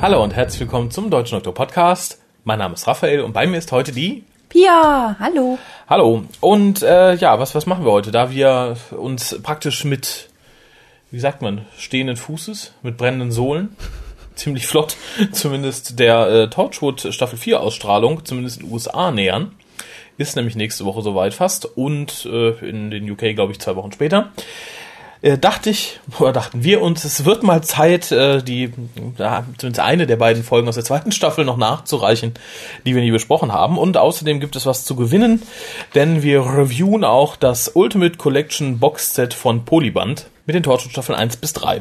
Hallo und herzlich willkommen zum Deutschen Doktor Podcast. Mein Name ist Raphael und bei mir ist heute die Pia, hallo. Hallo. Und äh, ja, was, was machen wir heute? Da wir uns praktisch mit, wie sagt man, stehenden Fußes, mit brennenden Sohlen, ziemlich flott, zumindest der äh, Torchwood Staffel 4 Ausstrahlung, zumindest in den USA nähern. Ist nämlich nächste Woche soweit fast und äh, in den UK, glaube ich, zwei Wochen später äh, dachte ich, oder dachten wir uns, es wird mal Zeit, äh, die, ja, zumindest eine der beiden Folgen aus der zweiten Staffel noch nachzureichen, die wir nie besprochen haben. Und außerdem gibt es was zu gewinnen, denn wir reviewen auch das Ultimate Collection Box Set von Polyband mit den Torchwood-Staffeln 1 bis 3.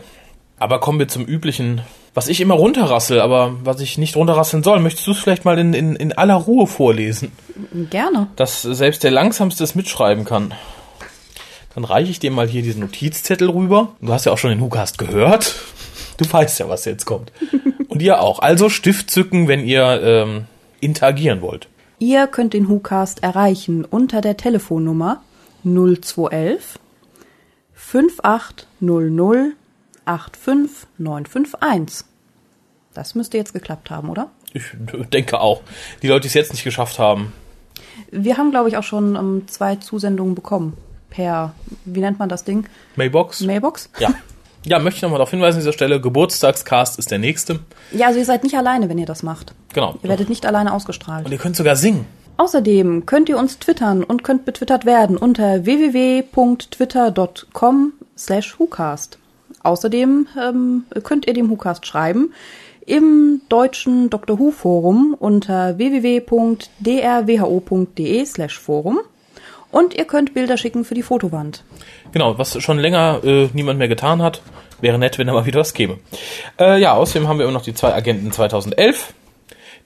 Aber kommen wir zum üblichen, was ich immer runterrassel, aber was ich nicht runterrasseln soll. Möchtest du es vielleicht mal in, in, in aller Ruhe vorlesen? Gerne. Dass selbst der Langsamste es mitschreiben kann. Dann reiche ich dir mal hier diesen Notizzettel rüber. Du hast ja auch schon den Hukast gehört. Du weißt ja, was jetzt kommt. Und ihr auch. Also Stift zücken, wenn ihr ähm, interagieren wollt. Ihr könnt den WhoCast erreichen unter der Telefonnummer 0211 5800 85951. Das müsste jetzt geklappt haben, oder? Ich denke auch. Die Leute, die es jetzt nicht geschafft haben. Wir haben, glaube ich, auch schon ähm, zwei Zusendungen bekommen. Per, wie nennt man das Ding? Mailbox? Mailbox? Ja. Ja, möchte ich nochmal darauf hinweisen an dieser Stelle, Geburtstagscast ist der nächste. Ja, also ihr seid nicht alleine, wenn ihr das macht. Genau. Ihr werdet nicht alleine ausgestrahlt. Und ihr könnt sogar singen. Außerdem könnt ihr uns twittern und könnt betwittert werden unter www.twitter.com slash WhoCast. Außerdem ähm, könnt ihr dem WhoCast schreiben im deutschen Dr. Who Forum unter www.drwho.de slash Forum und ihr könnt Bilder schicken für die Fotowand. Genau, was schon länger äh, niemand mehr getan hat. Wäre nett, wenn da mal wieder was käme. Äh, ja, außerdem haben wir immer noch die zwei Agenten 2011,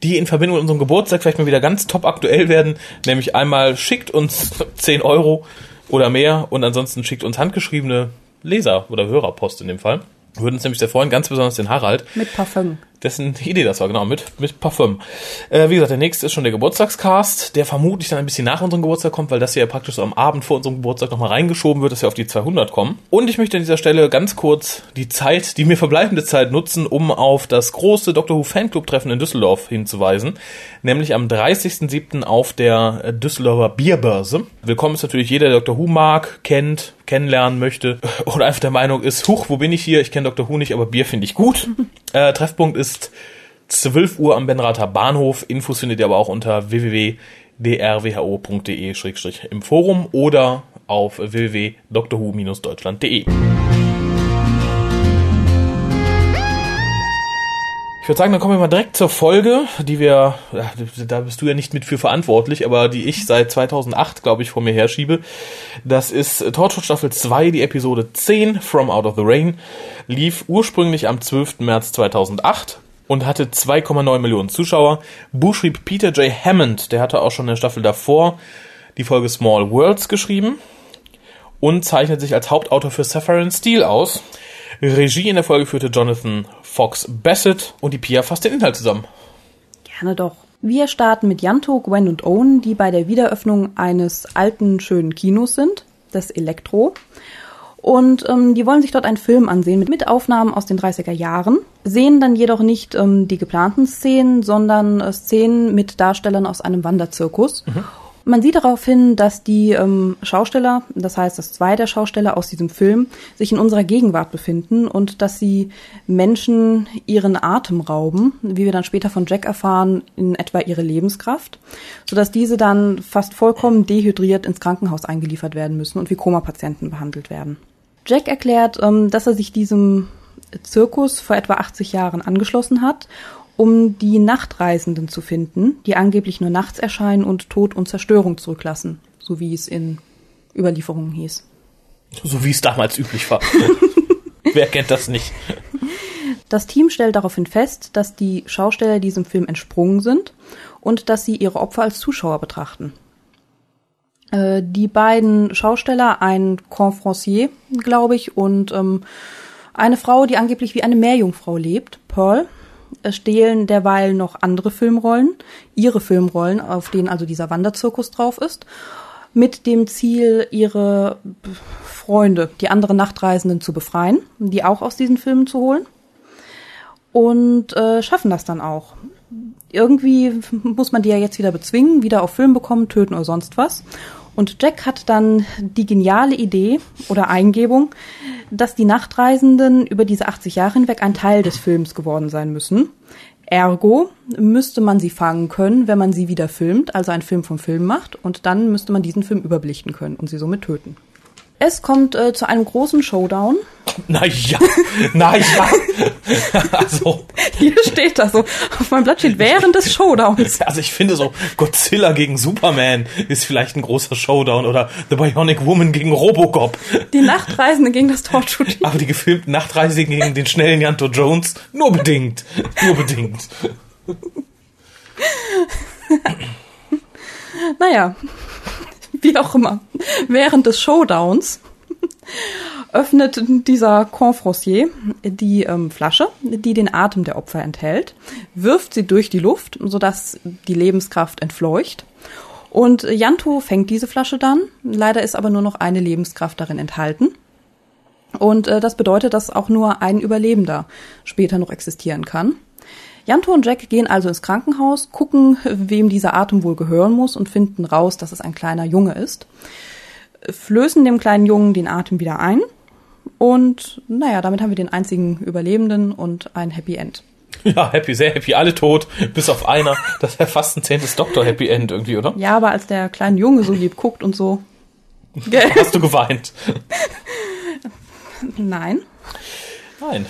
die in Verbindung mit unserem Geburtstag vielleicht mal wieder ganz top aktuell werden. Nämlich einmal schickt uns 10 Euro oder mehr und ansonsten schickt uns handgeschriebene Leser- oder Hörerpost in dem Fall. Würden uns nämlich sehr freuen, ganz besonders den Harald. Mit Parfum. Dessen Idee das war, genau, mit, mit Parfum. Äh, wie gesagt, der nächste ist schon der Geburtstagscast, der vermutlich dann ein bisschen nach unserem Geburtstag kommt, weil das hier ja praktisch so am Abend vor unserem Geburtstag nochmal reingeschoben wird, dass wir auf die 200 kommen. Und ich möchte an dieser Stelle ganz kurz die Zeit, die mir verbleibende Zeit nutzen, um auf das große Doctor Who Fanclub-Treffen in Düsseldorf hinzuweisen. Nämlich am 30.07. auf der Düsseldorfer Bierbörse. Willkommen ist natürlich jeder, der Doctor Who mag, kennt, kennenlernen möchte oder einfach der Meinung ist, huch, wo bin ich hier? Ich kenne Dr. Who nicht, aber Bier finde ich gut. äh, Treffpunkt ist 12 Uhr am Benrather Bahnhof. Infos findet ihr aber auch unter www.drwho.de im Forum oder auf www.drwho-deutschland.de. Ich würde sagen, dann kommen wir mal direkt zur Folge, die wir, da bist du ja nicht mit für verantwortlich, aber die ich seit 2008, glaube ich, vor mir herschiebe. Das ist Torchwood Staffel 2, die Episode 10, From Out of the Rain, lief ursprünglich am 12. März 2008 und hatte 2,9 Millionen Zuschauer. Buch schrieb Peter J. Hammond, der hatte auch schon in der Staffel davor die Folge Small Worlds geschrieben und zeichnet sich als Hauptautor für Sapphire Steel aus. Regie in der Folge führte Jonathan Fox Bassett und die Pia fasst den Inhalt zusammen. Gerne doch. Wir starten mit Janto, Gwen und Owen, die bei der Wiederöffnung eines alten, schönen Kinos sind, das Elektro. Und ähm, die wollen sich dort einen Film ansehen mit, mit Aufnahmen aus den 30er Jahren, sehen dann jedoch nicht ähm, die geplanten Szenen, sondern äh, Szenen mit Darstellern aus einem Wanderzirkus. Mhm. Man sieht darauf hin, dass die ähm, Schausteller, das heißt, dass zwei der Schausteller aus diesem Film sich in unserer Gegenwart befinden und dass sie Menschen ihren Atem rauben, wie wir dann später von Jack erfahren, in etwa ihre Lebenskraft, sodass diese dann fast vollkommen dehydriert ins Krankenhaus eingeliefert werden müssen und wie Koma-Patienten behandelt werden. Jack erklärt, ähm, dass er sich diesem Zirkus vor etwa 80 Jahren angeschlossen hat um die Nachtreisenden zu finden, die angeblich nur nachts erscheinen und Tod und Zerstörung zurücklassen, so wie es in Überlieferungen hieß. So wie es damals üblich war. Wer kennt das nicht? Das Team stellt daraufhin fest, dass die Schausteller diesem Film entsprungen sind und dass sie ihre Opfer als Zuschauer betrachten. Äh, die beiden Schausteller, ein Confrancier, glaube ich, und ähm, eine Frau, die angeblich wie eine Meerjungfrau lebt, Pearl, stehlen derweil noch andere Filmrollen, ihre Filmrollen, auf denen also dieser Wanderzirkus drauf ist. mit dem Ziel, ihre Freunde, die anderen Nachtreisenden zu befreien, die auch aus diesen Filmen zu holen. Und äh, schaffen das dann auch. Irgendwie muss man die ja jetzt wieder bezwingen, wieder auf Film bekommen, töten oder sonst was. Und Jack hat dann die geniale Idee oder Eingebung, dass die Nachtreisenden über diese 80 Jahre hinweg ein Teil des Films geworden sein müssen. Ergo müsste man sie fangen können, wenn man sie wieder filmt, also einen Film vom Film macht, und dann müsste man diesen Film überblichten können und sie somit töten. Es kommt äh, zu einem großen Showdown. Naja, naja. also. Hier steht das so. Auf meinem Blatt steht während des Showdowns. Also ich finde so, Godzilla gegen Superman ist vielleicht ein großer Showdown oder The Bionic Woman gegen Robocop. Die Nachtreisende gegen das Torchshooting. Aber die gefilmten Nachtreisenden gegen den schnellen Janto Jones nur bedingt. Nur bedingt. naja, wie auch immer. Während des Showdowns öffnet dieser Confrancier die ähm, Flasche, die den Atem der Opfer enthält, wirft sie durch die Luft, sodass die Lebenskraft entfleucht. Und Janto fängt diese Flasche dann. Leider ist aber nur noch eine Lebenskraft darin enthalten. Und äh, das bedeutet, dass auch nur ein Überlebender später noch existieren kann. Janto und Jack gehen also ins Krankenhaus, gucken, wem dieser Atem wohl gehören muss und finden raus, dass es ein kleiner Junge ist. Flößen dem kleinen Jungen den Atem wieder ein und naja, damit haben wir den einzigen Überlebenden und ein Happy End. Ja, happy, sehr happy, alle tot, bis auf einer. Das ja fast ein zehntes Doktor-Happy End irgendwie, oder? Ja, aber als der kleine Junge so lieb guckt und so. Hast du geweint? Nein. Nein.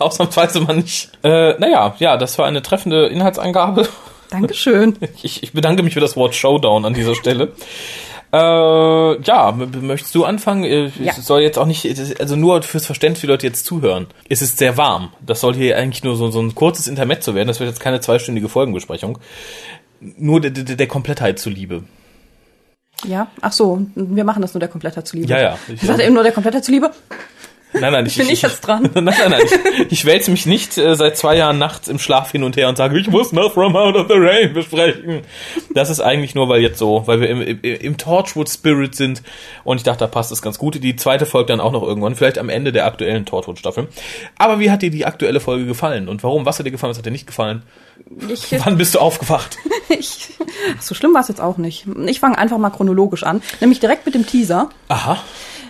Ausnahmsweise mal nicht. Äh, naja, ja, das war eine treffende Inhaltsangabe. Dankeschön. Ich, ich bedanke mich für das Wort Showdown an dieser Stelle. Äh, ja, möchtest du anfangen? Äh, ja. Soll jetzt auch nicht, also nur fürs Verständnis, wie Leute jetzt zuhören. Es ist sehr warm. Das soll hier eigentlich nur so, so ein kurzes Intermezzo werden. Das wird jetzt keine zweistündige Folgenbesprechung. Nur der, der, der Komplettheit zuliebe. Ja, ach so, wir machen das nur der Komplettheit zuliebe. Ja, ja. Ich sagte eben nur der Komplettheit zuliebe. Nein, nein, ich bin ich, jetzt dran. nein, nein, nein. Ich, ich wälze mich nicht äh, seit zwei Jahren nachts im Schlaf hin und her und sage, ich muss noch From Out of the Rain besprechen. Das ist eigentlich nur, weil jetzt so, weil wir im, im, im Torchwood Spirit sind und ich dachte, da passt es ganz gut. Die zweite folgt dann auch noch irgendwann, vielleicht am Ende der aktuellen Torchwood Staffel. Aber wie hat dir die aktuelle Folge gefallen und warum? Was hat dir gefallen, was hat dir nicht gefallen? Ich, Wann bist du aufgewacht? ich, so schlimm war es jetzt auch nicht. Ich fange einfach mal chronologisch an, nämlich direkt mit dem Teaser. Aha.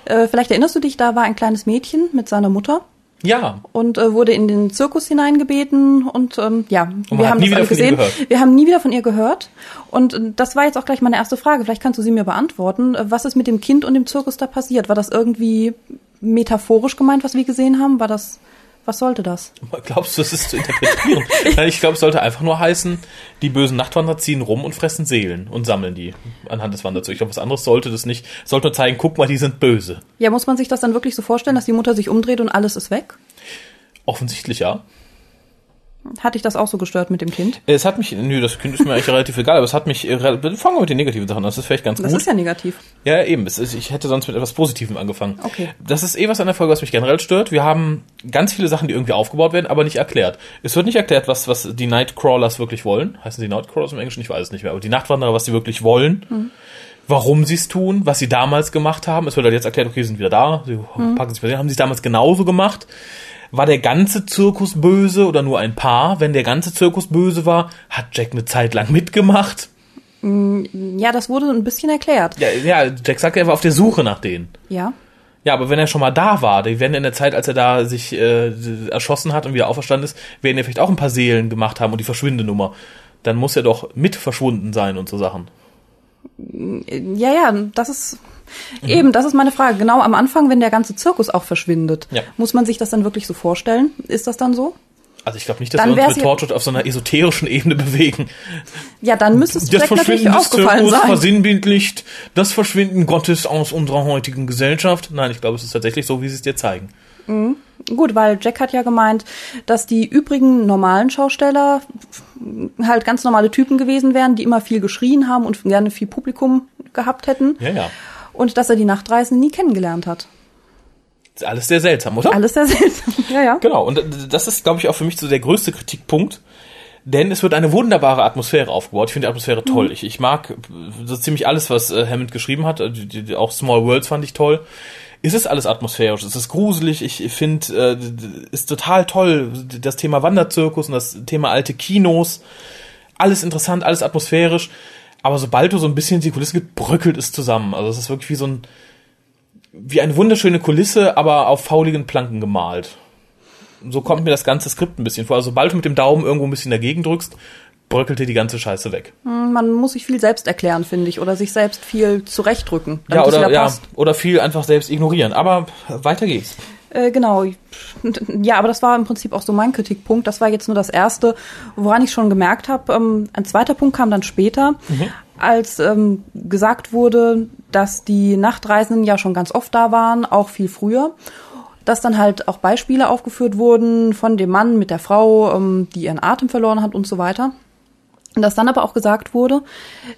Äh, vielleicht erinnerst du dich, da war ein kleines Mädchen mit seiner Mutter. Ja. Und äh, wurde in den Zirkus hineingebeten und ähm, ja, und wir haben das alle gesehen. Wir haben nie wieder von ihr gehört. Und äh, das war jetzt auch gleich meine erste Frage. Vielleicht kannst du sie mir beantworten. Äh, was ist mit dem Kind und dem Zirkus da passiert? War das irgendwie metaphorisch gemeint, was wir gesehen haben? War das was sollte das? Glaubst du, das ist zu interpretieren? Nein, ich glaube, es sollte einfach nur heißen, die bösen Nachtwanderer ziehen rum und fressen Seelen und sammeln die anhand des Wanderzugs. Ich glaube, was anderes sollte das nicht. Sollte nur zeigen, guck mal, die sind böse. Ja, muss man sich das dann wirklich so vorstellen, dass die Mutter sich umdreht und alles ist weg? Offensichtlich ja. Hat dich das auch so gestört mit dem Kind? Es hat mich, nö, das Kind ist mir eigentlich relativ egal, aber es hat mich, fangen wir mit den negativen Sachen an, das ist vielleicht ganz das gut. Das ist ja negativ. Ja, eben, ist, ich hätte sonst mit etwas Positivem angefangen. Okay. Das ist eh was an der Folge, was mich generell stört. Wir haben ganz viele Sachen, die irgendwie aufgebaut werden, aber nicht erklärt. Es wird nicht erklärt, was, was die Nightcrawlers wirklich wollen. Heißen die Nightcrawlers im Englischen? Ich weiß es nicht mehr, aber die Nachtwanderer, was sie wirklich wollen. Mhm. Warum sie es tun, was sie damals gemacht haben. Es wird halt jetzt erklärt, okay, sie sind wieder da, sie mhm. packen sich haben sie es damals genauso gemacht war der ganze Zirkus böse oder nur ein paar? Wenn der ganze Zirkus böse war, hat Jack eine Zeit lang mitgemacht. Ja, das wurde ein bisschen erklärt. Ja, ja Jack sagt, er war auf der Suche nach denen. Ja. Ja, aber wenn er schon mal da war, die werden in der Zeit, als er da sich äh, erschossen hat und wieder auferstanden ist, werden ja vielleicht auch ein paar Seelen gemacht haben und die Verschwindenummer. Dann muss er doch mit verschwunden sein und so Sachen. Ja, ja, das ist Mhm. Eben, das ist meine Frage. Genau am Anfang, wenn der ganze Zirkus auch verschwindet, ja. muss man sich das dann wirklich so vorstellen? Ist das dann so? Also ich glaube nicht, dass dann wir uns mit Torchwood auf so einer esoterischen Ebene bewegen. Ja, dann müsste es das Verschwinden des Zirkus sein. versinnbildlicht das Verschwinden Gottes aus unserer heutigen Gesellschaft. Nein, ich glaube, es ist tatsächlich so, wie sie es dir zeigen. Mhm. Gut, weil Jack hat ja gemeint, dass die übrigen normalen Schausteller halt ganz normale Typen gewesen wären, die immer viel geschrien haben und gerne viel Publikum gehabt hätten. Ja, ja und dass er die Nachtreisen nie kennengelernt hat. Alles sehr seltsam, oder? Alles sehr seltsam, ja, ja. Genau, und das ist, glaube ich, auch für mich so der größte Kritikpunkt. Denn es wird eine wunderbare Atmosphäre aufgebaut. Ich finde die Atmosphäre toll. Ich, ich mag so ziemlich alles, was äh, Hammond geschrieben hat. Auch Small Worlds fand ich toll. Es ist alles atmosphärisch, es ist gruselig. Ich finde, äh, ist total toll. Das Thema Wanderzirkus und das Thema alte Kinos. Alles interessant, alles atmosphärisch. Aber sobald du so ein bisschen die Kulisse gibt, bröckelt es zusammen. Also es ist wirklich wie so ein, wie eine wunderschöne Kulisse, aber auf fauligen Planken gemalt. So kommt mir das ganze Skript ein bisschen vor. Also sobald du mit dem Daumen irgendwo ein bisschen dagegen drückst, bröckelt dir die ganze Scheiße weg. Hm, Man muss sich viel selbst erklären, finde ich, oder sich selbst viel zurechtdrücken. Ja, oder, ja, oder viel einfach selbst ignorieren. Aber weiter geht's. Äh, genau. Ja, aber das war im Prinzip auch so mein Kritikpunkt. Das war jetzt nur das erste, woran ich schon gemerkt habe. Ähm, ein zweiter Punkt kam dann später, als ähm, gesagt wurde, dass die Nachtreisenden ja schon ganz oft da waren, auch viel früher. Dass dann halt auch Beispiele aufgeführt wurden von dem Mann mit der Frau, ähm, die ihren Atem verloren hat und so weiter. Und dass dann aber auch gesagt wurde,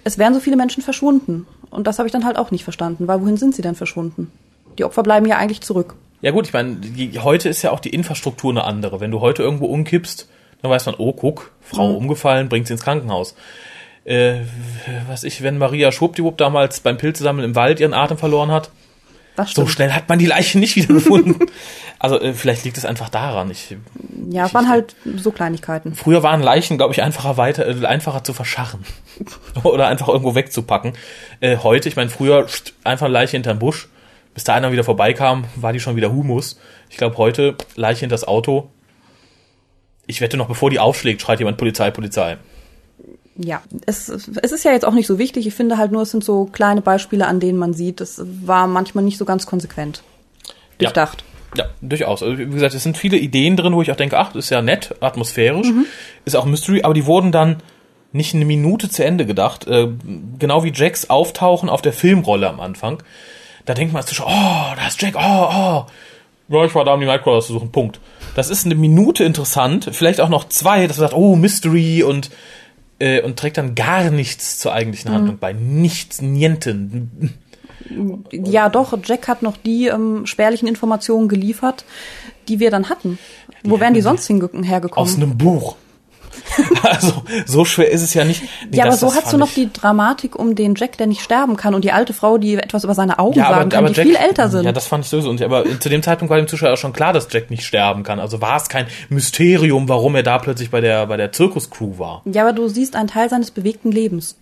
es wären so viele Menschen verschwunden. Und das habe ich dann halt auch nicht verstanden, weil wohin sind sie denn verschwunden? Die Opfer bleiben ja eigentlich zurück. Ja gut, ich meine, heute ist ja auch die Infrastruktur eine andere. Wenn du heute irgendwo umkippst, dann weiß man, oh, guck, Frau Mhm. umgefallen, bringt sie ins Krankenhaus. Äh, was ich, wenn Maria Schwuppdiwupp damals beim Pilzesammeln im Wald ihren Atem verloren hat, so schnell hat man die Leiche nicht wieder gefunden. also äh, vielleicht liegt es einfach daran. Ich, ja, es waren halt so Kleinigkeiten. früher waren Leichen, glaube ich, einfacher weiter, äh, einfacher zu verscharren oder einfach irgendwo wegzupacken. Äh, heute, ich meine, früher pst, einfach Leiche hinterm Busch, bis da einer wieder vorbeikam, war die schon wieder Humus. Ich glaube, heute Leiche hinters Auto. Ich wette noch, bevor die aufschlägt, schreit jemand Polizei, Polizei. Ja, es, es ist ja jetzt auch nicht so wichtig. Ich finde halt nur, es sind so kleine Beispiele, an denen man sieht, es war manchmal nicht so ganz konsequent Ja. durchdacht. Ja, durchaus. Also, wie gesagt, es sind viele Ideen drin, wo ich auch denke, ach, das ist ja nett, atmosphärisch, ist auch Mystery, aber die wurden dann nicht eine Minute zu Ende gedacht. Äh, genau wie Jacks Auftauchen auf der Filmrolle am Anfang. Da denkt man als Zuschauer, oh, da ist Jack, oh, oh. Ja, ich war da, um die Nightcrawlers zu suchen, Punkt. Das ist eine Minute interessant, vielleicht auch noch zwei, dass man sagt, oh, Mystery und, äh, und trägt dann gar nichts zur eigentlichen Handlung bei. Nichts, nienten. Ja, doch, Jack hat noch die ähm, spärlichen Informationen geliefert, die wir dann hatten. Wo wären die sonst hergekommen? Aus einem Buch. also, so schwer ist es ja nicht. Nee, ja, aber das- so das hast du noch die Dramatik um den Jack, der nicht sterben kann und die alte Frau, die etwas über seine Augen ja, sagen kann, die Jack, viel älter sind. Ja, das fand ich sowieso. Und, aber zu dem Zeitpunkt war dem Zuschauer auch schon klar, dass Jack nicht sterben kann. Also war es kein Mysterium, warum er da plötzlich bei der, bei der Zirkuscrew war. ja, aber du siehst einen Teil seines bewegten Lebens.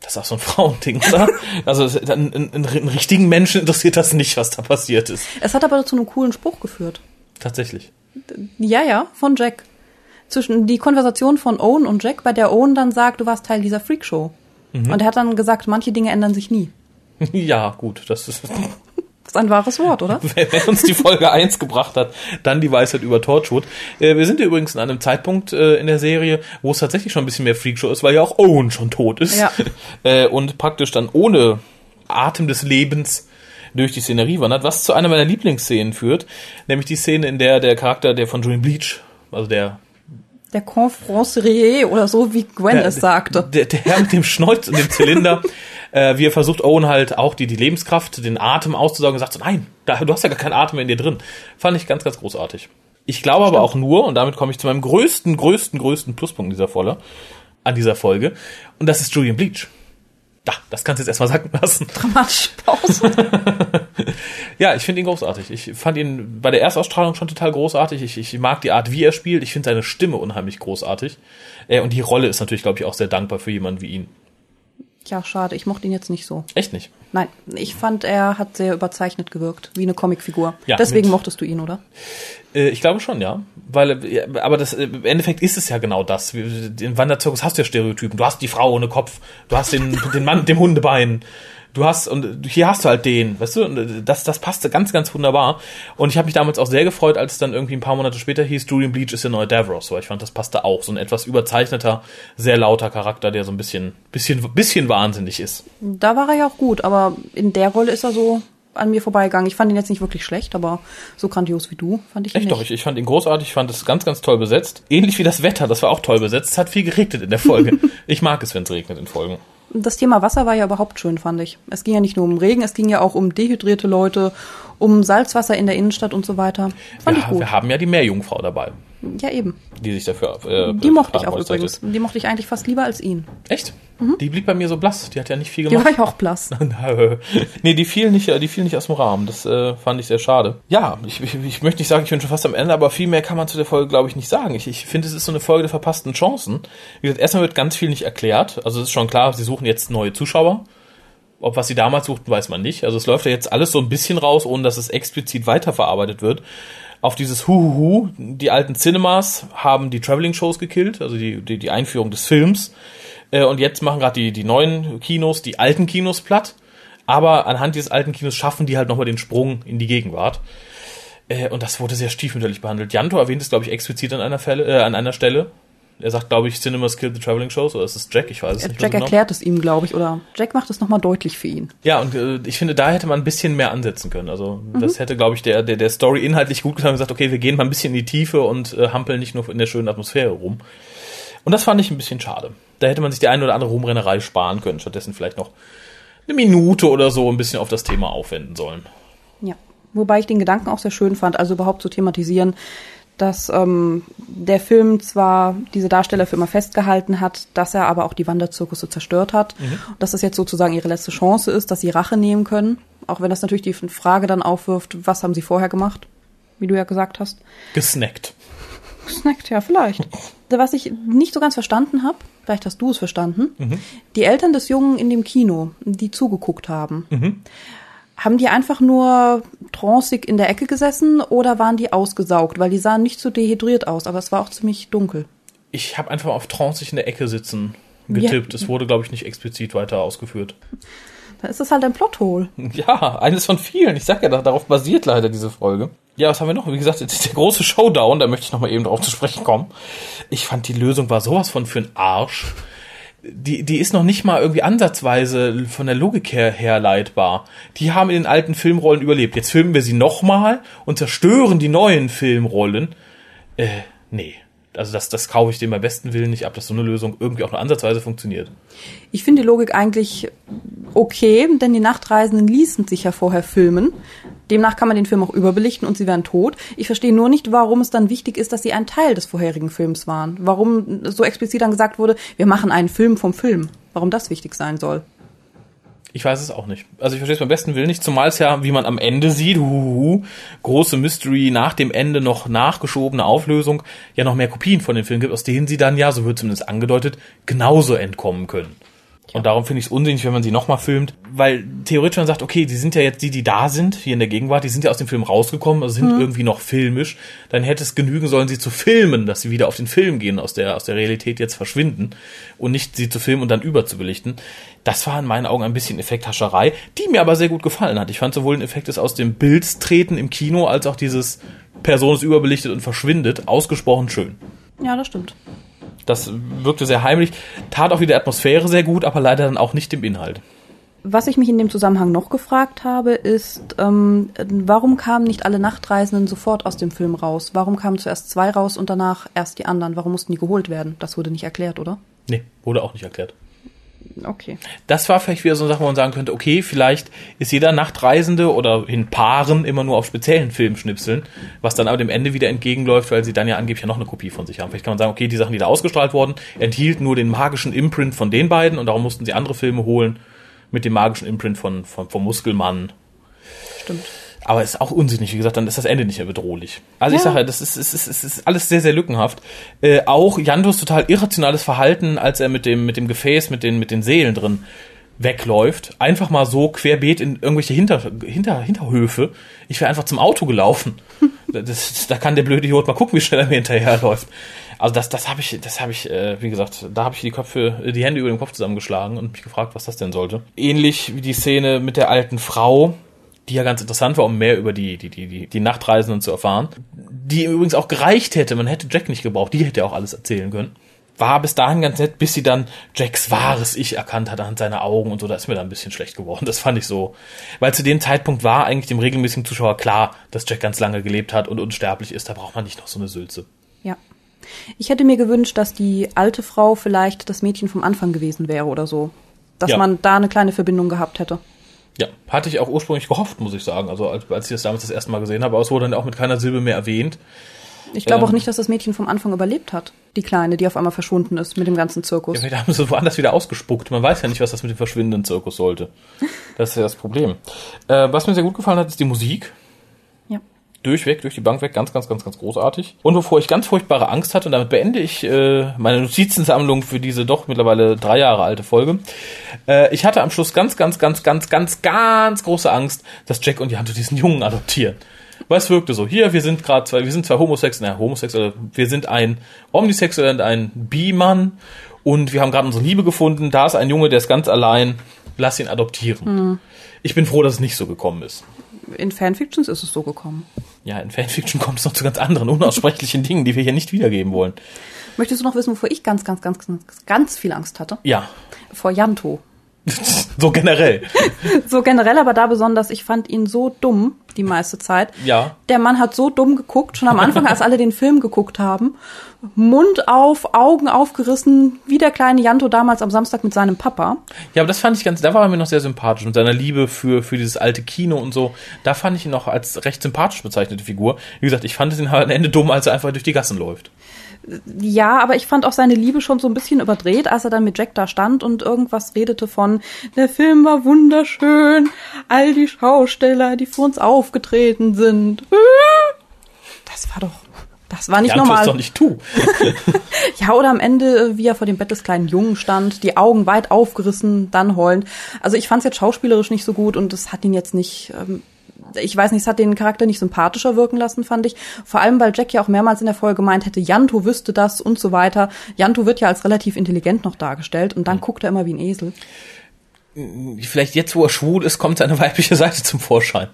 Das ist auch so ein Frauending, oder? also einen richtigen Menschen interessiert das nicht, was da passiert ist. Es hat aber zu einem coolen Spruch geführt. Tatsächlich. Ja, ja, von Jack. Zwischen die Konversation von Owen und Jack, bei der Owen dann sagt, du warst Teil dieser Freakshow. Mhm. Und er hat dann gesagt, manche Dinge ändern sich nie. ja, gut, das ist, Das ist ein wahres Wort, oder? wenn wenn uns die Folge 1 gebracht hat, dann die Weisheit über Torchwood. Äh, wir sind ja übrigens in einem Zeitpunkt äh, in der Serie, wo es tatsächlich schon ein bisschen mehr Freakshow ist, weil ja auch Owen schon tot ist. Ja. Äh, und praktisch dann ohne Atem des Lebens durch die Szenerie wandert, was zu einer meiner Lieblingsszenen führt, nämlich die Szene, in der der Charakter, der von Julian Bleach, also der Der Confrancier oder so, wie Gwen der, es sagte. Der, der Herr mit dem Schnäuz und dem Zylinder, äh, wie er versucht, Owen halt auch die, die Lebenskraft, den Atem auszusaugen und sagt so, nein, da, du hast ja gar keinen Atem mehr in dir drin. Fand ich ganz, ganz großartig. Ich glaube aber auch nur, und damit komme ich zu meinem größten, größten, größten Pluspunkt dieser Folge, an dieser Folge, und das ist Julian Bleach. Da, das kannst du jetzt erstmal sacken lassen. Dramatische Pause. Ja, ich finde ihn großartig. Ich fand ihn bei der Erstausstrahlung schon total großartig. Ich, ich mag die Art, wie er spielt. Ich finde seine Stimme unheimlich großartig. Äh, und die Rolle ist natürlich, glaube ich, auch sehr dankbar für jemanden wie ihn. ja, schade, ich mochte ihn jetzt nicht so. Echt nicht. Nein, ich fand, er hat sehr überzeichnet gewirkt, wie eine Comicfigur. Ja, Deswegen mit- mochtest du ihn, oder? Äh, ich glaube schon, ja. Weil, äh, aber das, äh, im Endeffekt ist es ja genau das. Im Wanderzirkus hast du ja Stereotypen. Du hast die Frau ohne Kopf. Du hast den, den Mann mit dem Hundebein. Du hast, und hier hast du halt den, weißt du, und das, das passte ganz, ganz wunderbar. Und ich habe mich damals auch sehr gefreut, als es dann irgendwie ein paar Monate später hieß, Julian Bleach ist der neue Davros, weil ich fand, das passte auch. So ein etwas überzeichneter, sehr lauter Charakter, der so ein bisschen, bisschen, bisschen wahnsinnig ist. Da war er ja auch gut, aber in der Rolle ist er so an mir vorbeigegangen. Ich fand ihn jetzt nicht wirklich schlecht, aber so grandios wie du fand ich ihn Echt nicht. doch, ich, ich fand ihn großartig, ich fand es ganz, ganz toll besetzt. Ähnlich wie das Wetter, das war auch toll besetzt. Es hat viel geregnet in der Folge. ich mag es, wenn es regnet in Folgen. Das Thema Wasser war ja überhaupt schön, fand ich. Es ging ja nicht nur um Regen, es ging ja auch um dehydrierte Leute, um Salzwasser in der Innenstadt und so weiter. Fand ich Ja, gut. wir haben ja die Meerjungfrau dabei. Ja, eben. die sich dafür äh, Die mochte ich auch übrigens. Die mochte ich eigentlich fast lieber als ihn. Echt? Die blieb bei mir so blass. Die hat ja nicht viel Die gemacht. war ich auch blass. nee, die fiel nicht, die fiel nicht aus dem Rahmen. Das äh, fand ich sehr schade. Ja, ich, ich, ich möchte nicht sagen, ich bin schon fast am Ende, aber viel mehr kann man zu der Folge, glaube ich, nicht sagen. Ich, ich finde, es ist so eine Folge der verpassten Chancen. Wie gesagt, erstmal wird ganz viel nicht erklärt. Also es ist schon klar, sie suchen jetzt neue Zuschauer. Ob was sie damals suchten, weiß man nicht. Also es läuft ja jetzt alles so ein bisschen raus, ohne dass es explizit weiterverarbeitet wird. Auf dieses Huhuhu, die alten Cinemas haben die Traveling-Shows gekillt, also die, die, die Einführung des Films. Äh, und jetzt machen gerade die, die neuen Kinos die alten Kinos platt. Aber anhand dieses alten Kinos schaffen die halt nochmal den Sprung in die Gegenwart. Äh, und das wurde sehr stiefmütterlich behandelt. Janto erwähnt es, glaube ich, explizit an einer, Fälle, äh, an einer Stelle. Er sagt, glaube ich, Cinemas kill the Traveling Shows, oder ist es Jack? Ich weiß es nicht. mehr Jack genau. erklärt es ihm, glaube ich, oder Jack macht es nochmal deutlich für ihn. Ja, und äh, ich finde, da hätte man ein bisschen mehr ansetzen können. Also das hätte, glaube ich, der, der, der Story inhaltlich gut getan und gesagt, okay, wir gehen mal ein bisschen in die Tiefe und äh, hampeln nicht nur in der schönen Atmosphäre rum. Und das fand ich ein bisschen schade. Da hätte man sich die eine oder andere Rumrennerei sparen können. Stattdessen vielleicht noch eine Minute oder so ein bisschen auf das Thema aufwenden sollen. Ja. Wobei ich den Gedanken auch sehr schön fand, also überhaupt zu thematisieren, dass ähm, der Film zwar diese Darsteller für immer festgehalten hat, dass er aber auch die Wanderzirkusse zerstört hat. Und dass das jetzt sozusagen ihre letzte Chance ist, dass sie Rache nehmen können. Auch wenn das natürlich die Frage dann aufwirft, was haben sie vorher gemacht, wie du ja gesagt hast. Gesnackt. Snackt, ja, vielleicht. Was ich nicht so ganz verstanden habe, vielleicht hast du es verstanden, die Eltern des Jungen in dem Kino, die zugeguckt haben, haben die einfach nur tranceig in der Ecke gesessen oder waren die ausgesaugt? Weil die sahen nicht so dehydriert aus, aber es war auch ziemlich dunkel. Ich habe einfach auf Trance in der Ecke sitzen getippt. Es wurde, glaube ich, nicht explizit weiter ausgeführt. Da ist es halt ein Plothole. Ja, eines von vielen. Ich sag ja, darauf basiert leider diese Folge. Ja, was haben wir noch? Wie gesagt, jetzt ist der große Showdown, da möchte ich noch mal eben drauf zu sprechen kommen. Ich fand, die Lösung war sowas von für den Arsch. Die, die ist noch nicht mal irgendwie ansatzweise von der Logik her herleitbar. Die haben in den alten Filmrollen überlebt. Jetzt filmen wir sie nochmal und zerstören die neuen Filmrollen. Äh, nee. Also das, das kaufe ich dem bei besten Willen nicht ab, dass so eine Lösung irgendwie auch nur ansatzweise funktioniert. Ich finde die Logik eigentlich okay, denn die Nachtreisenden ließen sich ja vorher filmen. Demnach kann man den Film auch überbelichten und sie wären tot. Ich verstehe nur nicht, warum es dann wichtig ist, dass sie ein Teil des vorherigen Films waren. Warum so explizit dann gesagt wurde, wir machen einen Film vom Film. Warum das wichtig sein soll. Ich weiß es auch nicht. Also ich verstehe es beim besten Willen nicht, zumal es ja, wie man am Ende sieht, huhuhu, große Mystery, nach dem Ende noch nachgeschobene Auflösung, ja noch mehr Kopien von dem Film gibt, aus denen sie dann ja, so wird zumindest angedeutet, genauso entkommen können. Und darum finde ich es unsinnig, wenn man sie nochmal filmt, weil theoretisch man sagt, okay, die sind ja jetzt die, die da sind, hier in der Gegenwart, die sind ja aus dem Film rausgekommen, also sind irgendwie noch filmisch, dann hätte es genügen sollen, sie zu filmen, dass sie wieder auf den Film gehen, aus der, aus der Realität jetzt verschwinden und nicht sie zu filmen und dann überzubelichten. Das war in meinen Augen ein bisschen Effekthascherei, die mir aber sehr gut gefallen hat. Ich fand sowohl den Effekt des aus dem Bild treten im Kino, als auch dieses Person ist überbelichtet und verschwindet, ausgesprochen schön. Ja, das stimmt. Das wirkte sehr heimlich, tat auch wieder Atmosphäre sehr gut, aber leider dann auch nicht dem Inhalt. Was ich mich in dem Zusammenhang noch gefragt habe, ist, ähm, warum kamen nicht alle Nachtreisenden sofort aus dem Film raus? Warum kamen zuerst zwei raus und danach erst die anderen? Warum mussten die geholt werden? Das wurde nicht erklärt, oder? Nee, wurde auch nicht erklärt. Okay. Das war vielleicht wieder so eine Sache, wo man sagen könnte, okay, vielleicht ist jeder Nachtreisende oder in Paaren immer nur auf speziellen Filmschnipseln, was dann aber dem Ende wieder entgegenläuft, weil sie dann ja angeblich ja noch eine Kopie von sich haben. Vielleicht kann man sagen, okay, die Sachen, die da ausgestrahlt wurden, enthielten nur den magischen Imprint von den beiden und darum mussten sie andere Filme holen mit dem magischen Imprint von, von vom Muskelmann. Stimmt. Aber ist auch unsinnig, wie gesagt, dann ist das Ende nicht mehr bedrohlich. Also ich Ja. sage, das ist, ist, ist, ist, alles sehr, sehr lückenhaft. Äh, auch Jantos total irrationales Verhalten, als er mit dem, mit dem Gefäß, mit den, mit den Seelen drin wegläuft. Einfach mal so querbeet in irgendwelche Hinter, Hinter, Hinterhöfe. Ich wäre einfach zum Auto gelaufen. Das, da kann der blöde Idiot mal gucken, wie schnell er mir hinterherläuft. Also das, das habe ich, das habe ich, äh, wie gesagt, da habe ich die Köpfe, die Hände über dem Kopf zusammengeschlagen und mich gefragt, was das denn sollte. Ähnlich wie die Szene mit der alten Frau, die ja ganz interessant war, um mehr über die, die, die, die, die Nachtreisenden zu erfahren. Die übrigens auch gereicht hätte, man hätte Jack nicht gebraucht, die hätte auch alles erzählen können. War bis dahin ganz nett, bis sie dann Jacks wahres Ich erkannt hat anhand seiner Augen und so, da ist mir dann ein bisschen schlecht geworden. Das fand ich so. Weil zu dem Zeitpunkt war eigentlich dem regelmäßigen Zuschauer klar, dass Jack ganz lange gelebt hat und unsterblich ist, da braucht man nicht noch so eine Sülze. Ja. Ich hätte mir gewünscht, dass die alte Frau vielleicht das Mädchen vom Anfang gewesen wäre oder so. Dass Ja. man da eine kleine Verbindung gehabt hätte. Ja, hatte ich auch ursprünglich gehofft, muss ich sagen. Also als, als ich das damals das erste Mal gesehen habe, aber es wurde dann auch mit keiner Silbe mehr erwähnt. Ich glaube Ähm, auch nicht, dass das Mädchen vom Anfang überlebt hat. Die Kleine, die auf einmal verschwunden ist mit dem ganzen Zirkus. Ja, vielleicht haben sie woanders wieder ausgespuckt. Man weiß ja nicht, was das mit dem verschwindenden Zirkus sollte. Das ist ja das Problem. Äh, was mir sehr gut gefallen hat, ist die Musik. Durchweg, durch die Bank weg, ganz, ganz, ganz, ganz großartig. Und bevor ich ganz furchtbare Angst hatte, und damit beende ich äh, meine Notizensammlung für diese doch mittlerweile drei Jahre alte Folge, äh, ich hatte am Schluss ganz, ganz, ganz, ganz, ganz, ganz große Angst, dass Jack und Janto diesen Jungen adoptieren. Weil es wirkte so, hier, wir sind gerade zwei, wir sind zwei Homosexuelle, naja, Homosexuelle, wir sind ein Omnisexueller und ein Bi-Mann und wir haben gerade unsere Liebe gefunden, da ist ein Junge, der ist ganz allein, lass ihn adoptieren. Ich bin froh, dass es nicht so gekommen ist. In Fanfictions ist es so gekommen. Ja, in Fanfiction kommt es noch zu ganz anderen, unaussprechlichen Dingen, die wir hier nicht wiedergeben wollen. Möchtest du noch wissen, wovor ich ganz, ganz, ganz, ganz, ganz viel Angst hatte? Ja, Vor Janto. so generell. So generell, aber da besonders, ich fand ihn so dumm die meiste Zeit. Ja. Der Mann hat so dumm geguckt, schon am Anfang, als alle den Film geguckt haben. Mund auf, Augen aufgerissen, wie der kleine Janto damals am Samstag mit seinem Papa. Ja, aber das fand ich ganz, da war er mir noch sehr sympathisch mit seiner Liebe für, für dieses alte Kino und so. Da fand ich ihn noch als recht sympathisch bezeichnete Figur. Wie gesagt, ich fand es ihn halt am Ende dumm, als er einfach durch die Gassen läuft. Ja, aber ich fand auch seine Liebe schon so ein bisschen überdreht, als er dann mit Jack da stand und irgendwas redete von, der Film war wunderschön, all die Schausteller, die für uns aufgetreten sind. Das war doch, das war nicht das normal. ist doch nicht tu. Ja, oder am Ende, wie er vor dem Bett des kleinen Jungen stand, die Augen weit aufgerissen, dann heulend. Also ich fand es jetzt schauspielerisch nicht so gut und es hat ihn jetzt nicht, ähm, ich weiß nicht, es hat den Charakter nicht sympathischer wirken lassen, fand ich. Vor allem, weil Jack ja auch mehrmals in der Folge gemeint hätte, Janto wüsste das und so weiter. Janto wird ja als relativ intelligent noch dargestellt und dann guckt er immer wie ein Esel. Vielleicht jetzt, wo er schwul ist, kommt seine weibliche Seite zum Vorschein.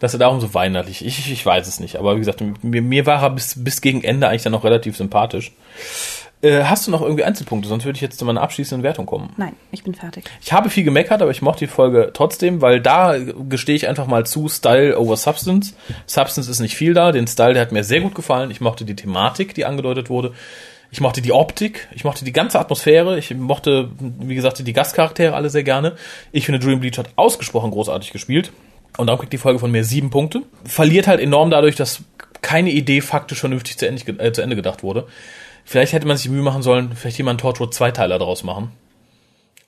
Dass er darum so weinerlich. Ich, ich weiß es nicht. Aber wie gesagt, mir, mir war er bis, bis gegen Ende eigentlich dann noch relativ sympathisch. Äh, hast du noch irgendwie Einzelpunkte? Sonst würde ich jetzt zu meiner abschließenden Wertung kommen. Nein, ich bin fertig. Ich habe viel gemeckert, aber ich mochte die Folge trotzdem, weil da gestehe ich einfach mal zu, Style over Substance. Substance ist nicht viel da, den Style, der hat mir sehr gut gefallen. Ich mochte die Thematik, die angedeutet wurde. Ich mochte die Optik, ich mochte die ganze Atmosphäre, ich mochte, wie gesagt, die Gastcharaktere alle sehr gerne. Ich finde, Dream Bleach hat ausgesprochen großartig gespielt. Und darum kriegt die Folge von mir sieben Punkte. Verliert halt enorm dadurch, dass keine Idee faktisch vernünftig zu Ende, äh, zu Ende gedacht wurde. Vielleicht hätte man sich Mühe machen sollen, vielleicht jemand Torchwood Zweiteiler daraus machen.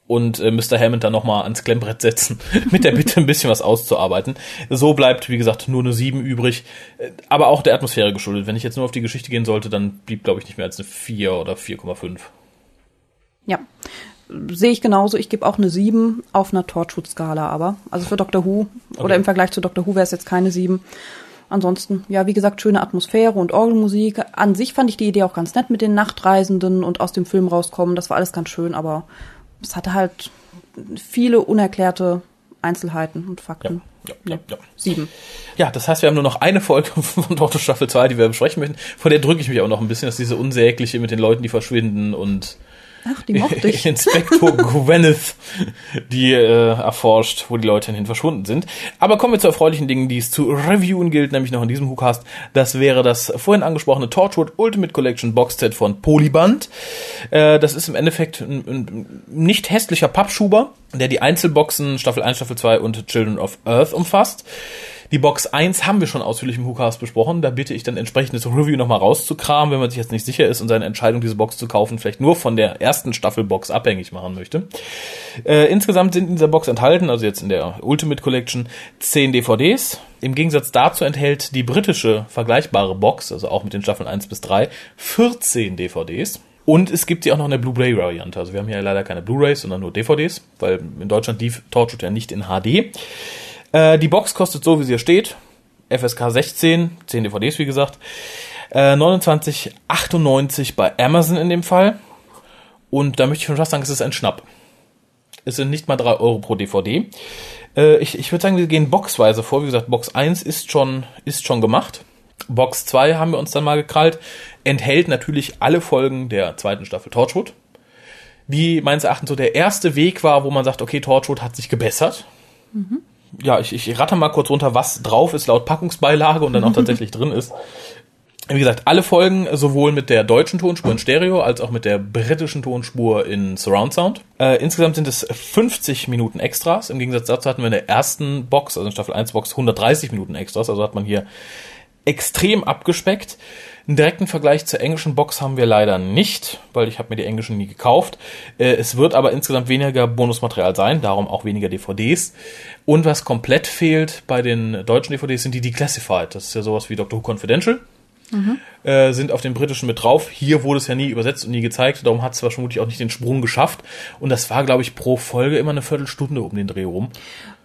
Und äh, Mr. Hammond dann nochmal ans Klemmbrett setzen, mit der Bitte ein bisschen was auszuarbeiten. So bleibt, wie gesagt, nur eine 7 übrig, äh, aber auch der Atmosphäre geschuldet. Wenn ich jetzt nur auf die Geschichte gehen sollte, dann blieb, glaube ich, nicht mehr als eine 4 oder 4,5. Ja, sehe ich genauso. Ich gebe auch eine 7 auf einer Torchwood-Skala aber. Also für Doctor Who Okay. oder im Vergleich zu Doctor Who wäre es jetzt keine 7. Ansonsten, ja, wie gesagt, schöne Atmosphäre und Orgelmusik. An sich fand ich die Idee auch ganz nett mit den Nachtreisenden und aus dem Film rauskommen. Das war alles ganz schön, aber es hatte halt viele unerklärte Einzelheiten und Fakten. Ja, ja, ja. Sieben. Ja, das heißt, wir haben nur noch eine Folge von Doctor Staffel 2, die wir besprechen möchten. Vor der drücke ich mich auch noch ein bisschen, dass diese unsägliche mit den Leuten, die verschwinden und Ach, die mochte ich. Inspektor Gwyneth, die äh, erforscht, wo die Leute hin verschwunden sind. Aber kommen wir zu erfreulichen Dingen, die es zu reviewen gilt, nämlich noch in diesem WhoCast. Das wäre das vorhin angesprochene Torchwood Ultimate Collection Boxset von Polyband. Äh, das ist im Endeffekt ein, ein nicht hässlicher Pappschuber, der die Einzelboxen Staffel 1, Staffel 2 und Children of Earth umfasst. Die Box 1 haben wir schon ausführlich im WhoCast besprochen. Da bitte ich dann entsprechendes Review nochmal rauszukramen, wenn man sich jetzt nicht sicher ist und seine Entscheidung, diese Box zu kaufen, vielleicht nur von der ersten Staffelbox abhängig machen möchte. Äh, insgesamt sind in dieser Box enthalten, also jetzt in der Ultimate Collection, 10 DVDs. Im Gegensatz dazu enthält die britische vergleichbare Box, also auch mit den Staffeln 1 bis 3, 14 DVDs. Und es gibt sie auch noch in der Blu-ray-Variante. Also wir haben hier leider keine Blu-rays, sondern nur DVDs, weil in Deutschland lief Torchwood ja nicht in HD. Äh, die Box kostet so, wie sie hier steht. FSK 16, 10 DVDs, wie gesagt. Äh, 29,98 bei Amazon in dem Fall. Und da möchte ich schon fast sagen, es ist ein Schnapp. Es sind nicht mal 3 Euro pro DVD. Äh, ich ich würde sagen, wir gehen boxweise vor. Wie gesagt, Box 1 ist schon, ist schon gemacht. Box 2 haben wir uns dann mal gekrallt. Enthält natürlich alle Folgen der zweiten Staffel Torchwood. Wie meines Erachtens so der erste Weg war, wo man sagt, okay, Torchwood hat sich gebessert. Ja, ich, ich ratter mal kurz runter, was drauf ist laut Packungsbeilage und dann auch tatsächlich drin ist. Wie gesagt, alle Folgen sowohl mit der deutschen Tonspur in Stereo als auch mit der britischen Tonspur in Surround Sound. Äh, insgesamt sind es 50 Minuten Extras. Im Gegensatz dazu hatten wir in der ersten Box, also in Staffel 1 Box, 130 Minuten Extras. Also hat man hier extrem abgespeckt. Einen direkten Vergleich zur englischen Box haben wir leider nicht, weil ich habe mir die englischen nie gekauft. Äh, es wird aber insgesamt weniger Bonusmaterial sein, darum auch weniger DVDs. Und was komplett fehlt bei den deutschen DVDs sind die Declassified. Das ist ja sowas wie Doctor Who Confidential. Mhm. Äh, sind auf den britischen mit drauf. Hier wurde es ja nie übersetzt und nie gezeigt, darum hat es vermutlich auch nicht den Sprung geschafft. Und das war, glaube ich, pro Folge immer eine Viertelstunde um den Dreh rum.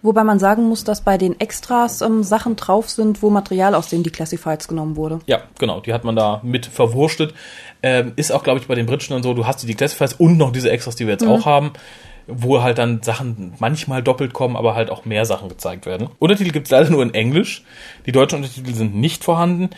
Wobei man sagen muss, dass bei den Extras ähm, Sachen drauf sind, wo Material aus den Declassifieds genommen wurde. Ja, genau, die hat man da mit verwurstet. Ähm, ist auch, glaube ich, bei den britischen dann so, du hast die Declassifieds und noch diese Extras, die wir jetzt mhm. auch haben wo halt dann Sachen manchmal doppelt kommen, aber halt auch mehr Sachen gezeigt werden. Untertitel gibt es leider nur in Englisch. Die deutschen Untertitel sind nicht vorhanden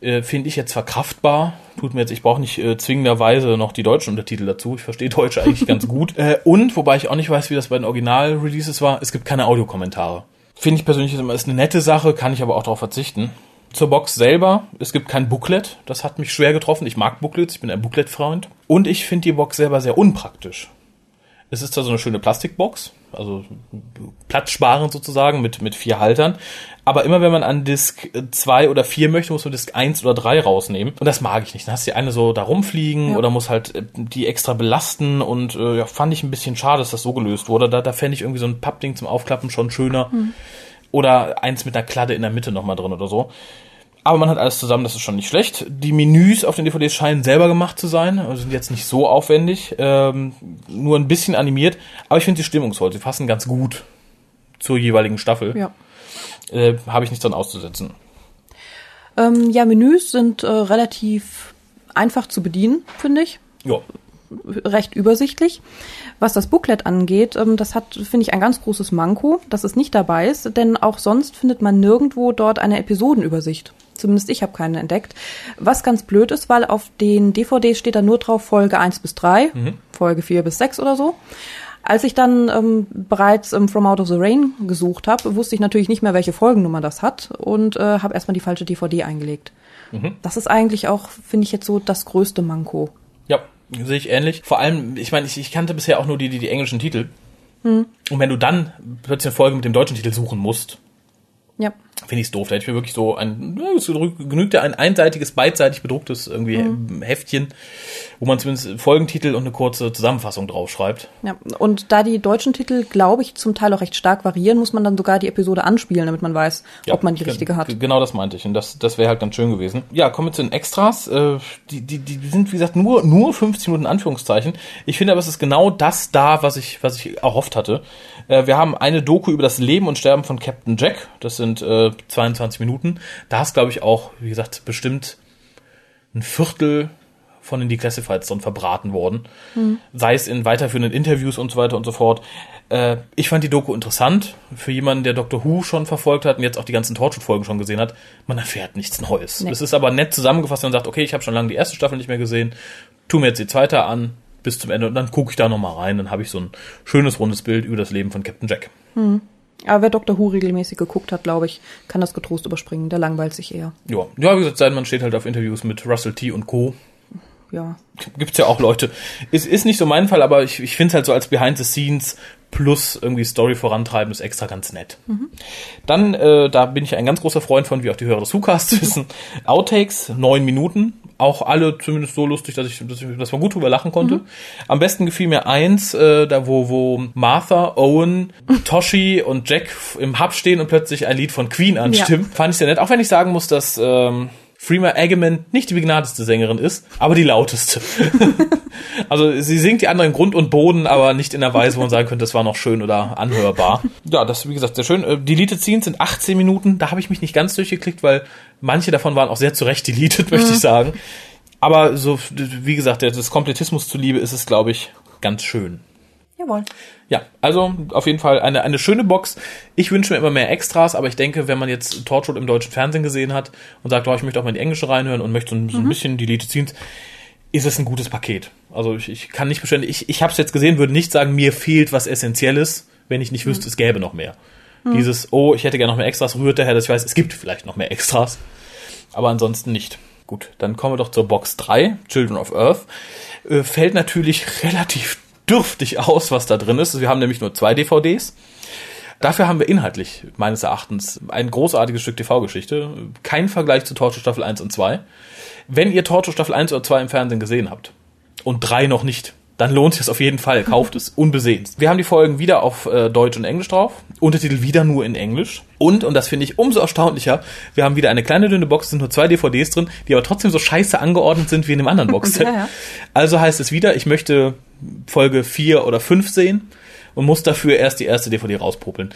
äh, finde ich jetzt verkraftbar. Tut mir jetzt, ich brauche nicht äh, zwingenderweise noch die deutschen Untertitel dazu. Ich verstehe Deutsch eigentlich ganz gut. Äh, und, wobei ich auch nicht weiß, wie das bei den Original-Releases war, es gibt keine Audiokommentare. Finde ich persönlich ist, ist eine nette Sache, kann ich aber auch darauf verzichten. Zur Box selber, es gibt kein Booklet, das hat mich schwer getroffen. Ich mag Booklets, ich bin ein Booklet-Freund. Und ich finde die Box selber sehr unpraktisch. Es ist zwar so eine schöne Plastikbox, also platzsparend sozusagen mit, mit vier Haltern. Aber immer wenn man an Disk 2 oder 4 möchte, muss man Disk 1 oder 3 rausnehmen. Und das mag ich nicht. Dann hast du die eine so da rumfliegen ja. oder muss halt äh, die extra belasten. Und äh, ja, fand ich ein bisschen schade, dass das so gelöst wurde. Da, da fände ich irgendwie so ein Pappding zum Aufklappen schon schöner. Mhm. Oder eins mit einer Kladde in der Mitte nochmal drin oder so. Aber man hat alles zusammen, das ist schon nicht schlecht. Die Menüs auf den DVDs scheinen selber gemacht zu sein, also sind jetzt nicht so aufwendig, ähm, nur ein bisschen animiert. Aber ich finde sie stimmungsvoll, sie passen ganz gut zur jeweiligen Staffel. Ja. Äh, Habe ich nichts dran auszusetzen. Ähm, ja, Menüs sind äh, relativ einfach zu bedienen, finde ich. Ja. Recht übersichtlich. Was das Booklet angeht, ähm, das hat, finde ich, ein ganz großes Manko, dass es nicht dabei ist, denn auch sonst findet man nirgendwo dort eine Episodenübersicht. Zumindest ich habe keine entdeckt. Was ganz blöd ist, weil auf den DVDs steht da nur drauf Folge 1 bis 3, mhm. Folge 4 bis 6 oder so. Als ich dann ähm, bereits ähm, From Out of the Rain gesucht habe, wusste ich natürlich nicht mehr, welche Folgennummer das hat und äh, habe erstmal die falsche DVD eingelegt. Mhm. Das ist eigentlich auch, finde ich jetzt so, das größte Manko. Ja, sehe ich ähnlich. Vor allem, ich meine, ich, ich kannte bisher auch nur die, die, die englischen Titel. Mhm. Und wenn du dann plötzlich eine Folge mit dem deutschen Titel suchen musst, ja. Finde ich es doof. Da hätte ich mir wirklich so ein, es genügt ja ein einseitiges, beidseitig bedrucktes irgendwie mhm. Heftchen, wo man zumindest Folgentitel und eine kurze Zusammenfassung draufschreibt. Ja, und da die deutschen Titel, glaube ich, zum Teil auch recht stark variieren, muss man dann sogar die Episode anspielen, damit man weiß, ja, ob man die richtige hat. Genau das meinte ich. Und das, das wäre halt ganz schön gewesen. Ja, kommen wir zu den Extras. Äh, die, die, die sind, wie gesagt, nur, nur 15 Minuten Anführungszeichen. Ich finde aber, es ist genau das da, was ich, was ich erhofft hatte. Äh, wir haben eine Doku über das Leben und Sterben von Captain Jack. Das sind äh, 22 Minuten. Da ist, glaube ich, auch, wie gesagt, bestimmt ein Viertel von den Declassifieds dann verbraten worden. Mhm. Sei es in weiterführenden Interviews und so weiter und so fort. Äh, ich fand die Doku interessant. Für jemanden, der Doctor Who schon verfolgt hat und jetzt auch die ganzen Torchwood-Folgen schon gesehen hat, man erfährt nichts Neues. Nee. Es ist aber nett zusammengefasst, wenn man sagt, okay, ich habe schon lange die erste Staffel nicht mehr gesehen, tu mir jetzt die zweite an, bis zum Ende und dann gucke ich da nochmal rein, dann habe ich so ein schönes rundes Bild über das Leben von Captain Jack. Mhm. Aber wer Dr. Who regelmäßig geguckt hat, glaube ich, kann das getrost überspringen. Der langweilt sich eher. Ja, ja wie gesagt, man steht halt auf Interviews mit Russell T. und Co. Ja. Gibt's ja auch Leute. Ist, ist nicht so mein Fall, aber ich, ich finde es halt so als Behind the Scenes plus irgendwie Story vorantreiben ist extra ganz nett. Mhm. Dann, äh, da bin ich ein ganz großer Freund von, wie auch die Hörer des WhoCasts wissen, Outtakes, neun Minuten, auch alle zumindest so lustig, dass ich, dass, ich, dass man gut drüber lachen konnte. Mhm. Am besten gefiel mir eins, äh, da wo, wo Martha, Owen, Toshi und Jack im Hub stehen und plötzlich ein Lied von Queen anstimmt. Ja. Fand ich sehr nett, auch wenn ich sagen muss, dass ähm, Freema Agyeman nicht die begnadeste Sängerin ist, aber die lauteste. also sie singt die anderen Grund und Boden, aber nicht in der Weise, wo man sagen könnte, das war noch schön oder anhörbar. Ja, das wie gesagt sehr schön. Äh, Deleted Scenes sind 18 Minuten, da habe ich mich nicht ganz durchgeklickt, weil manche davon waren auch sehr zurecht deleted, möchte mhm. ich sagen. Aber so, wie gesagt, des Komplettismus zuliebe ist es, glaube ich, ganz schön. Jawohl. Ja, also auf jeden Fall eine, eine schöne Box. Ich wünsche mir immer mehr Extras, aber ich denke, wenn man jetzt Torchwood im deutschen Fernsehen gesehen hat und sagt, oh, ich möchte auch mal in die englische reinhören und möchte so ein, so ein mhm. bisschen die Lied ziehen, ist es ein gutes Paket. Also ich, ich kann nicht beständig, ich, ich habe es jetzt gesehen, würde nicht sagen, mir fehlt was Essentielles, wenn ich nicht mhm. wüsste, es gäbe noch mehr. Mhm. Dieses, oh, ich hätte gerne noch mehr Extras, rührt daher, dass ich weiß, es gibt vielleicht noch mehr Extras. Aber ansonsten nicht. Gut, dann kommen wir doch zur Box 3, Children of Earth. Äh, fällt natürlich relativ dürftig aus, was da drin ist. Wir haben nämlich nur zwei DVDs. Dafür haben wir inhaltlich, meines Erachtens, ein großartiges Stück TV-Geschichte. Kein Vergleich zu Torture Staffel 1 und 2. Wenn ihr Torture Staffel 1 oder 2 im Fernsehen gesehen habt und 3 noch nicht, dann lohnt sich das auf jeden Fall. Kauft es unbesehens. Wir haben die Folgen wieder auf äh, Deutsch und Englisch drauf. Untertitel wieder nur in Englisch. Und, und das finde ich umso erstaunlicher, wir haben wieder eine kleine dünne Box, sind nur zwei DVDs drin, die aber trotzdem so scheiße angeordnet sind wie in dem anderen Boxset. Ja, ja. Also heißt es wieder, ich möchte Folge 4 oder 5 sehen und muss dafür erst die erste DVD rauspopeln.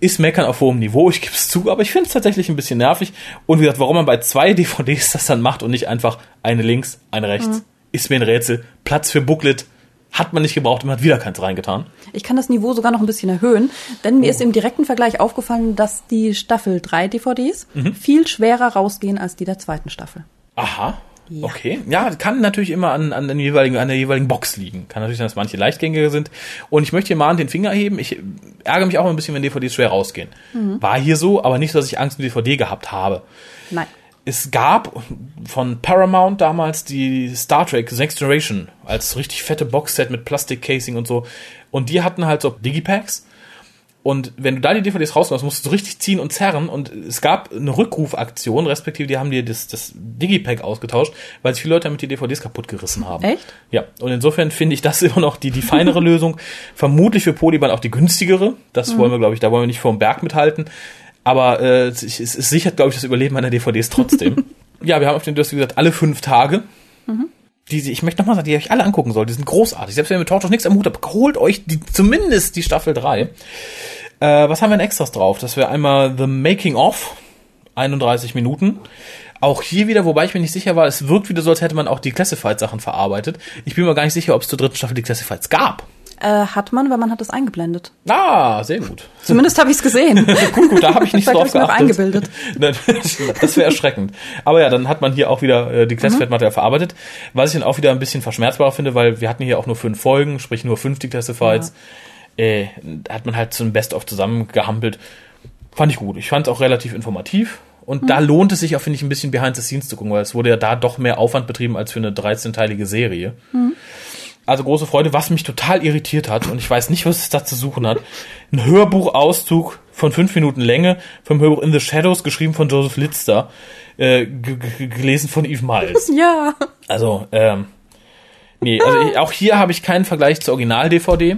Ist Meckern auf hohem Niveau, ich gebe es zu, aber ich finde es tatsächlich ein bisschen nervig. Und wie gesagt, warum man bei zwei DVDs das dann macht und nicht einfach eine links, eine rechts, ist mir ein Rätsel. Platz für Booklet hat man nicht gebraucht und man hat wieder keins reingetan. Ich kann das Niveau sogar noch ein bisschen erhöhen, denn mir Oh. ist im direkten Vergleich aufgefallen, dass die Staffel 3 DVDs Mhm. viel schwerer rausgehen als die der zweiten Staffel. Aha. Ja. Okay. Ja, kann natürlich immer an, an, den jeweiligen, an der jeweiligen Box liegen. Kann natürlich sein, dass manche leichtgängiger sind. Und ich möchte hier mal den Finger heben. Ich ärgere mich auch ein bisschen, wenn DVDs schwer rausgehen. War hier so, aber nicht so, dass ich Angst um DVD gehabt habe. Nein. Es gab von Paramount damals die Star Trek Next Generation als richtig fette Boxset mit Plastikcasing und so. Und die hatten halt so Digipacks. Und wenn du da die DVDs rausmachst, musst du so richtig ziehen und zerren. Und es gab eine Rückrufaktion, respektive die haben dir das, das Digipack ausgetauscht, weil sich viele Leute damit die DVDs kaputt gerissen haben. Echt? Ja, und insofern finde ich das immer noch die, die feinere Lösung. Vermutlich für Polyband auch die günstigere. Das wollen wir, glaube ich, da wollen wir nicht vor dem Berg mithalten. Aber äh, es, es sichert, glaube ich, das Überleben meiner DVDs trotzdem. ja, wir haben auf den Durst, wie gesagt, alle fünf Tage. Die, sie- ich möchte nochmal sagen, die ihr euch alle angucken sollt. Die sind großartig. Selbst wenn ihr mit Tortos nichts am Hut habt, holt euch die, zumindest die Staffel 3. Äh, was haben wir in Extras drauf? Das wäre einmal The Making of, 31 Minuten. Auch hier wieder, wobei ich mir nicht sicher war, es wirkt wieder so, als hätte man auch die Classified-Sachen verarbeitet. Ich bin mir gar nicht sicher, ob es zur dritten Staffel die Classifieds gab. Äh, hat man, weil man hat es eingeblendet. Ah, sehr gut. Zumindest habe ich es gesehen. gut, gut, da habe ich nicht so drauf mir geachtet. eingebildet. das wäre erschreckend. Aber ja, dann hat man hier auch wieder äh, die Classified-Material verarbeitet. Was ich dann auch wieder ein bisschen verschmerzbarer finde, weil wir hatten hier auch nur fünf Folgen, sprich nur fünf die Classifieds. Äh, da hat man halt so ein Best-of zusammengehampelt. Fand ich gut. Ich fand es auch relativ informativ. Und da lohnt es sich auch, finde ich, ein bisschen behind the scenes zu gucken, weil es wurde ja da doch mehr Aufwand betrieben als für eine 13-teilige Serie. Also große Freude, was mich total irritiert hat, und ich weiß nicht, was es da zu suchen hat. Ein Hörbuchauszug von fünf Minuten Länge vom Hörbuch In the Shadows, geschrieben von Joseph Litzter, äh, gelesen von Eve Miles. ja. Also, ähm, nee, also ich, auch hier habe ich keinen Vergleich zur Original-DVD.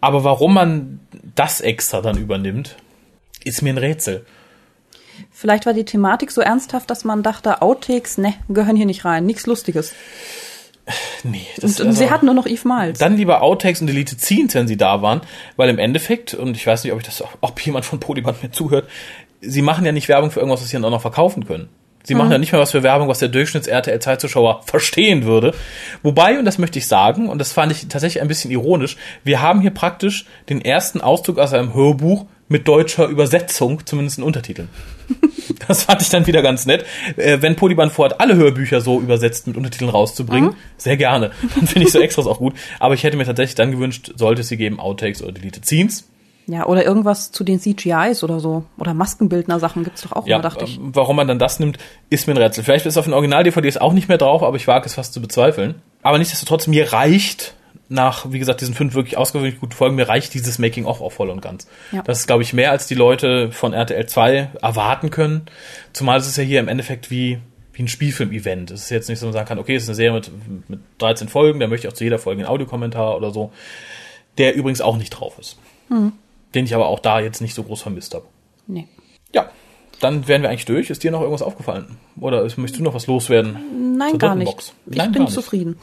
Aber warum man das extra dann übernimmt, ist mir ein Rätsel. Vielleicht war die Thematik so ernsthaft, dass man dachte, Outtakes, ne, gehören hier nicht rein. Nichts Lustiges. Nee, Und also- sie hatten nur noch Eve Miles. Dann lieber Outtakes und Deleted Scenes, wenn sie da waren, weil im Endeffekt, und ich weiß nicht, ob ich das, ob jemand von Polyband mir zuhört, sie machen ja nicht Werbung für irgendwas, was sie dann auch noch verkaufen können. Sie machen ja nicht mal was für Werbung, was der Durchschnitts-RTL-Zeitzuschauer verstehen würde. Wobei, und das möchte ich sagen, und das fand ich tatsächlich ein bisschen ironisch, wir haben hier praktisch den ersten Auszug aus einem Hörbuch mit deutscher Übersetzung, zumindest in Untertiteln. Das fand ich dann wieder ganz nett. Äh, wenn Polyband vorhat, alle Hörbücher so übersetzt mit Untertiteln rauszubringen, sehr gerne. Dann finde ich so Extras auch gut. Aber ich hätte mir tatsächlich dann gewünscht, sollte es sie geben, Outtakes oder Deleted Scenes. ja, oder irgendwas zu den CGIs oder so. Oder Maskenbildner-Sachen gibt's doch auch Ja, immer, dachte ich. äh, warum man dann das nimmt, ist mir ein Rätsel. Vielleicht ist auf den Original-DVDs auch nicht mehr drauf, aber ich wage es fast zu bezweifeln. Aber nichtsdestotrotz, mir reicht nach, wie gesagt, diesen fünf wirklich ausgewöhnlich guten Folgen, mir reicht dieses Making-of auch voll und ganz. Ja. Das ist, glaube ich, mehr, als die Leute von RTL 2 erwarten können. Zumal es ist ja hier im Endeffekt wie, wie ein Spielfilm-Event. Es ist jetzt nicht so, dass man sagen kann, okay, es ist eine Serie mit, mit 13 Folgen, da möchte ich auch zu jeder Folge einen Audiokommentar oder so, der übrigens auch nicht drauf ist. Hm. Den ich aber auch da jetzt nicht so groß vermisst habe. Nee. Ja, dann wären wir eigentlich durch. Ist dir noch irgendwas aufgefallen? Oder möchtest du noch was loswerden? Nein, gar nicht. Box? Ich Nein, bin gar nicht.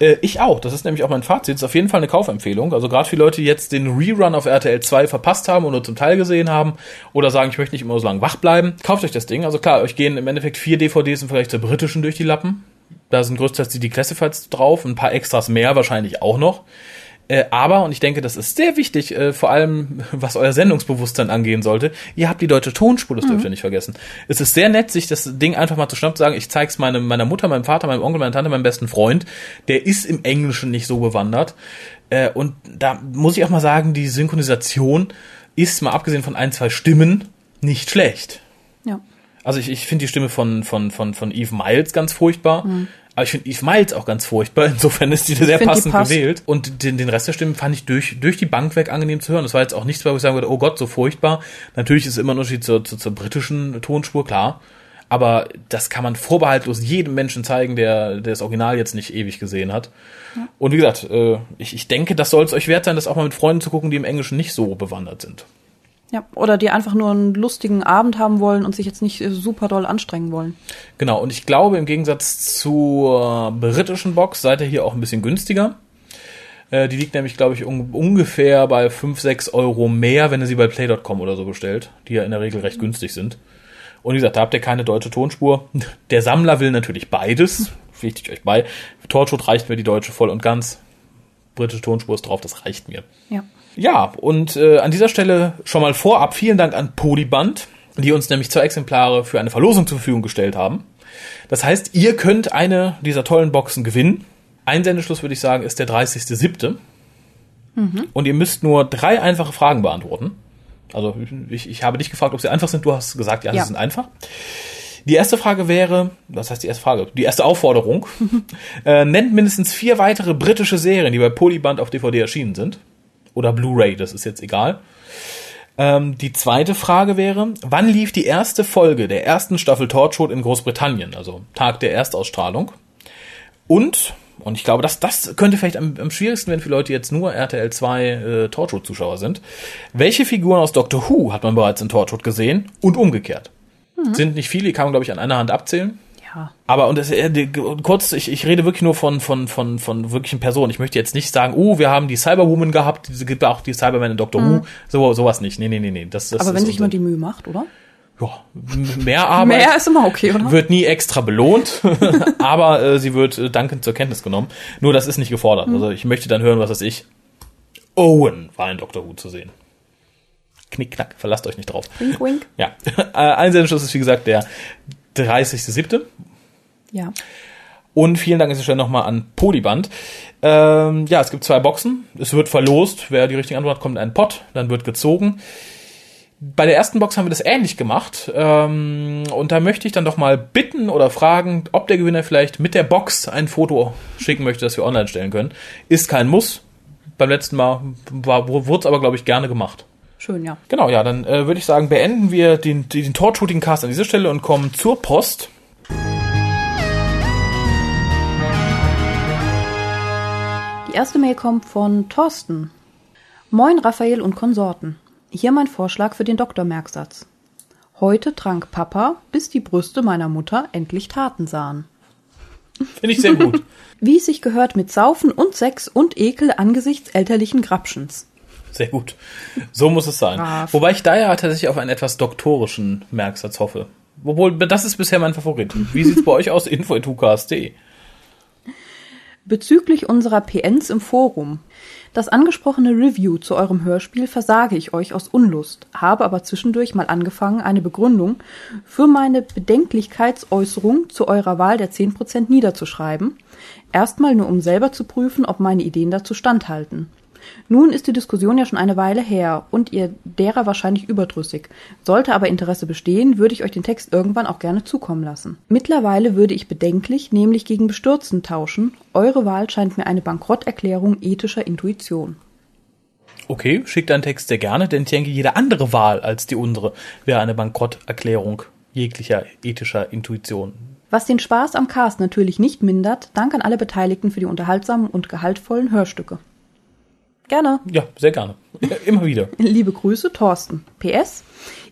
Äh, ich auch. Das ist nämlich auch mein Fazit. Ist auf jeden Fall eine Kaufempfehlung. Also gerade für Leute, die jetzt den Rerun auf RTL 2 verpasst haben und nur zum Teil gesehen haben oder sagen, ich möchte nicht immer so lange wach bleiben, kauft euch das Ding. Also klar, euch gehen im Endeffekt vier DVDs im Vergleich zur britischen durch die Lappen. Da sind größtenteils die, die Classifieds drauf, ein paar Extras mehr wahrscheinlich auch noch. Äh, aber, und ich denke, das ist sehr wichtig, äh, vor allem was euer Sendungsbewusstsein angehen sollte, ihr habt die deutsche Tonspur, das dürft ihr nicht vergessen. Es ist sehr nett, sich das Ding einfach mal zu schnappen, zu sagen, ich zeig's meinem, meiner Mutter, meinem Vater, meinem Onkel, meiner Tante, meinem besten Freund, der ist im Englischen nicht so bewandert. Äh, und da muss ich auch mal sagen, die Synchronisation ist, mal abgesehen von ein, zwei Stimmen, nicht schlecht. Ja. Also ich, ich finde die Stimme von, von, von, von Eve Miles ganz furchtbar. Aber ich finde Eve Miles auch ganz furchtbar. Insofern ist die sehr find, die passend passt. gewählt. Und den, den Rest der Stimmen fand ich durch, durch die Bank weg angenehm zu hören. Das war jetzt auch nichts, wo ich sagen würde, oh Gott, so furchtbar. Natürlich ist immer ein Unterschied zur, zur, zur britischen Tonspur, klar. Aber das kann man vorbehaltlos jedem Menschen zeigen, der, der das Original jetzt nicht ewig gesehen hat. Und wie gesagt, äh, ich, ich denke, das soll es euch wert sein, das auch mal mit Freunden zu gucken, die im Englischen nicht so bewandert sind. Ja, oder die einfach nur einen lustigen Abend haben wollen und sich jetzt nicht äh, super doll anstrengen wollen. Genau, und ich glaube, im Gegensatz zur britischen Box seid ihr hier auch ein bisschen günstiger. Äh, Die liegt nämlich, glaube ich, un ungefähr bei 5, 6 Euro mehr, wenn ihr sie bei Play.com oder so bestellt, die ja in der Regel recht günstig sind. Und wie gesagt, da habt ihr keine deutsche Tonspur. Der Sammler will natürlich beides, pflichte ich euch bei. Torchwood reicht mir die deutsche voll und ganz. Britische Tonspur ist drauf, das reicht mir. Ja. Ja, und äh, an dieser Stelle schon mal vorab vielen Dank an Polyband, die uns nämlich zwei Exemplare für eine Verlosung zur Verfügung gestellt haben. Das heißt, ihr könnt eine dieser tollen Boxen gewinnen. Einsendeschluss würde ich sagen, ist der 30.07. Und ihr müsst nur drei einfache Fragen beantworten. Also ich, ich habe dich gefragt, ob sie einfach sind. Du hast gesagt, ja, Ja. sie sind einfach. Die erste Frage wäre, was heißt die erste Frage? Die erste Aufforderung. äh, nennt mindestens vier weitere britische Serien, die bei Polyband auf DVD erschienen sind. Oder Blu-ray, das ist jetzt egal. Ähm, die zweite Frage wäre, wann lief die erste Folge der ersten Staffel Torchwood in Großbritannien? Also Tag der Erstausstrahlung. Und, und ich glaube, das, das könnte vielleicht am, am schwierigsten werden für Leute, die jetzt nur RTL 2 äh, Torchwood-Zuschauer sind. Welche Figuren aus Doctor Who hat man bereits in Torchwood gesehen und umgekehrt? Sind nicht viele, die kann man, glaube ich, an einer Hand abzählen. Aber und das, äh, kurz, ich, ich rede wirklich nur von, von, von, von wirklichen Personen. Ich möchte jetzt nicht sagen, oh, wir haben die Cyberwoman gehabt, es gibt auch die Cyberman in Doctor Who. So, sowas nicht. Nee, nee, nee, nee. Das, das Aber wenn sich jemand die Mühe macht, oder? ja, mehr Arbeit Mehr ist immer okay, oder? wird nie extra belohnt, aber äh, sie wird äh, dankend zur Kenntnis genommen. Nur das ist nicht gefordert. Also ich möchte dann hören, was weiß ich. Owen war in Doctor Who zu sehen. Knick, knack, verlasst euch nicht drauf. Wink, wink. Ja, äh, Einsendeschluss ist wie gesagt der 30.07. Ja. Und vielen Dank an dieser Stelle nochmal an Polyband. Ähm, ja, es gibt zwei Boxen. Es wird verlost. Wer die richtige Antwort hat, kommt in einen Pott. Dann wird gezogen. Bei der ersten Box haben wir das ähnlich gemacht. Ähm, und da möchte ich dann doch mal bitten oder fragen, ob der Gewinner vielleicht mit der Box ein Foto schicken möchte, das wir online stellen können. Ist kein Muss. Beim letzten Mal war, wurde es aber, glaube ich, gerne gemacht. Schön, ja. Genau, ja, dann äh, würde ich sagen, beenden wir den, den Torchshooting-Cast an dieser Stelle und kommen zur Post. Erste Mail kommt von Thorsten. Moin Raphael und Konsorten. Hier mein Vorschlag für den Doktormerksatz. Heute trank Papa, bis die Brüste meiner Mutter endlich Taten sahen. Finde ich sehr gut. Wie es sich gehört mit Saufen und Sex und Ekel angesichts elterlichen Grapschens. Sehr gut. So muss es sein. Brav. Wobei ich da ja tatsächlich auf einen etwas doktorischen Merksatz hoffe. Obwohl, das ist bisher mein Favorit. Wie sieht's bei euch aus? Info.tukas.de. Bezüglich unserer PNs im Forum. Das angesprochene Review zu eurem Hörspiel versage ich euch aus Unlust, habe aber zwischendurch mal angefangen, eine Begründung für meine Bedenklichkeitsäußerung zu eurer Wahl der 10% niederzuschreiben. Erstmal nur um selber zu prüfen, ob meine Ideen dazu standhalten. Nun ist die Diskussion ja schon eine Weile her und ihr derer wahrscheinlich überdrüssig. Sollte aber Interesse bestehen, würde ich euch den Text irgendwann auch gerne zukommen lassen. Mittlerweile würde ich bedenklich, nämlich gegen Bestürzen tauschen. Eure Wahl scheint mir eine Bankrotterklärung ethischer Intuition. Okay, schickt deinen Text sehr gerne, denn ich denke, jede andere Wahl als die unsere wäre eine Bankrotterklärung jeglicher ethischer Intuition. Was den Spaß am Cast natürlich nicht mindert, Dank an alle Beteiligten für die unterhaltsamen und gehaltvollen Hörstücke. Gerne. Ja, sehr gerne. Immer wieder. Liebe Grüße, Thorsten. PS.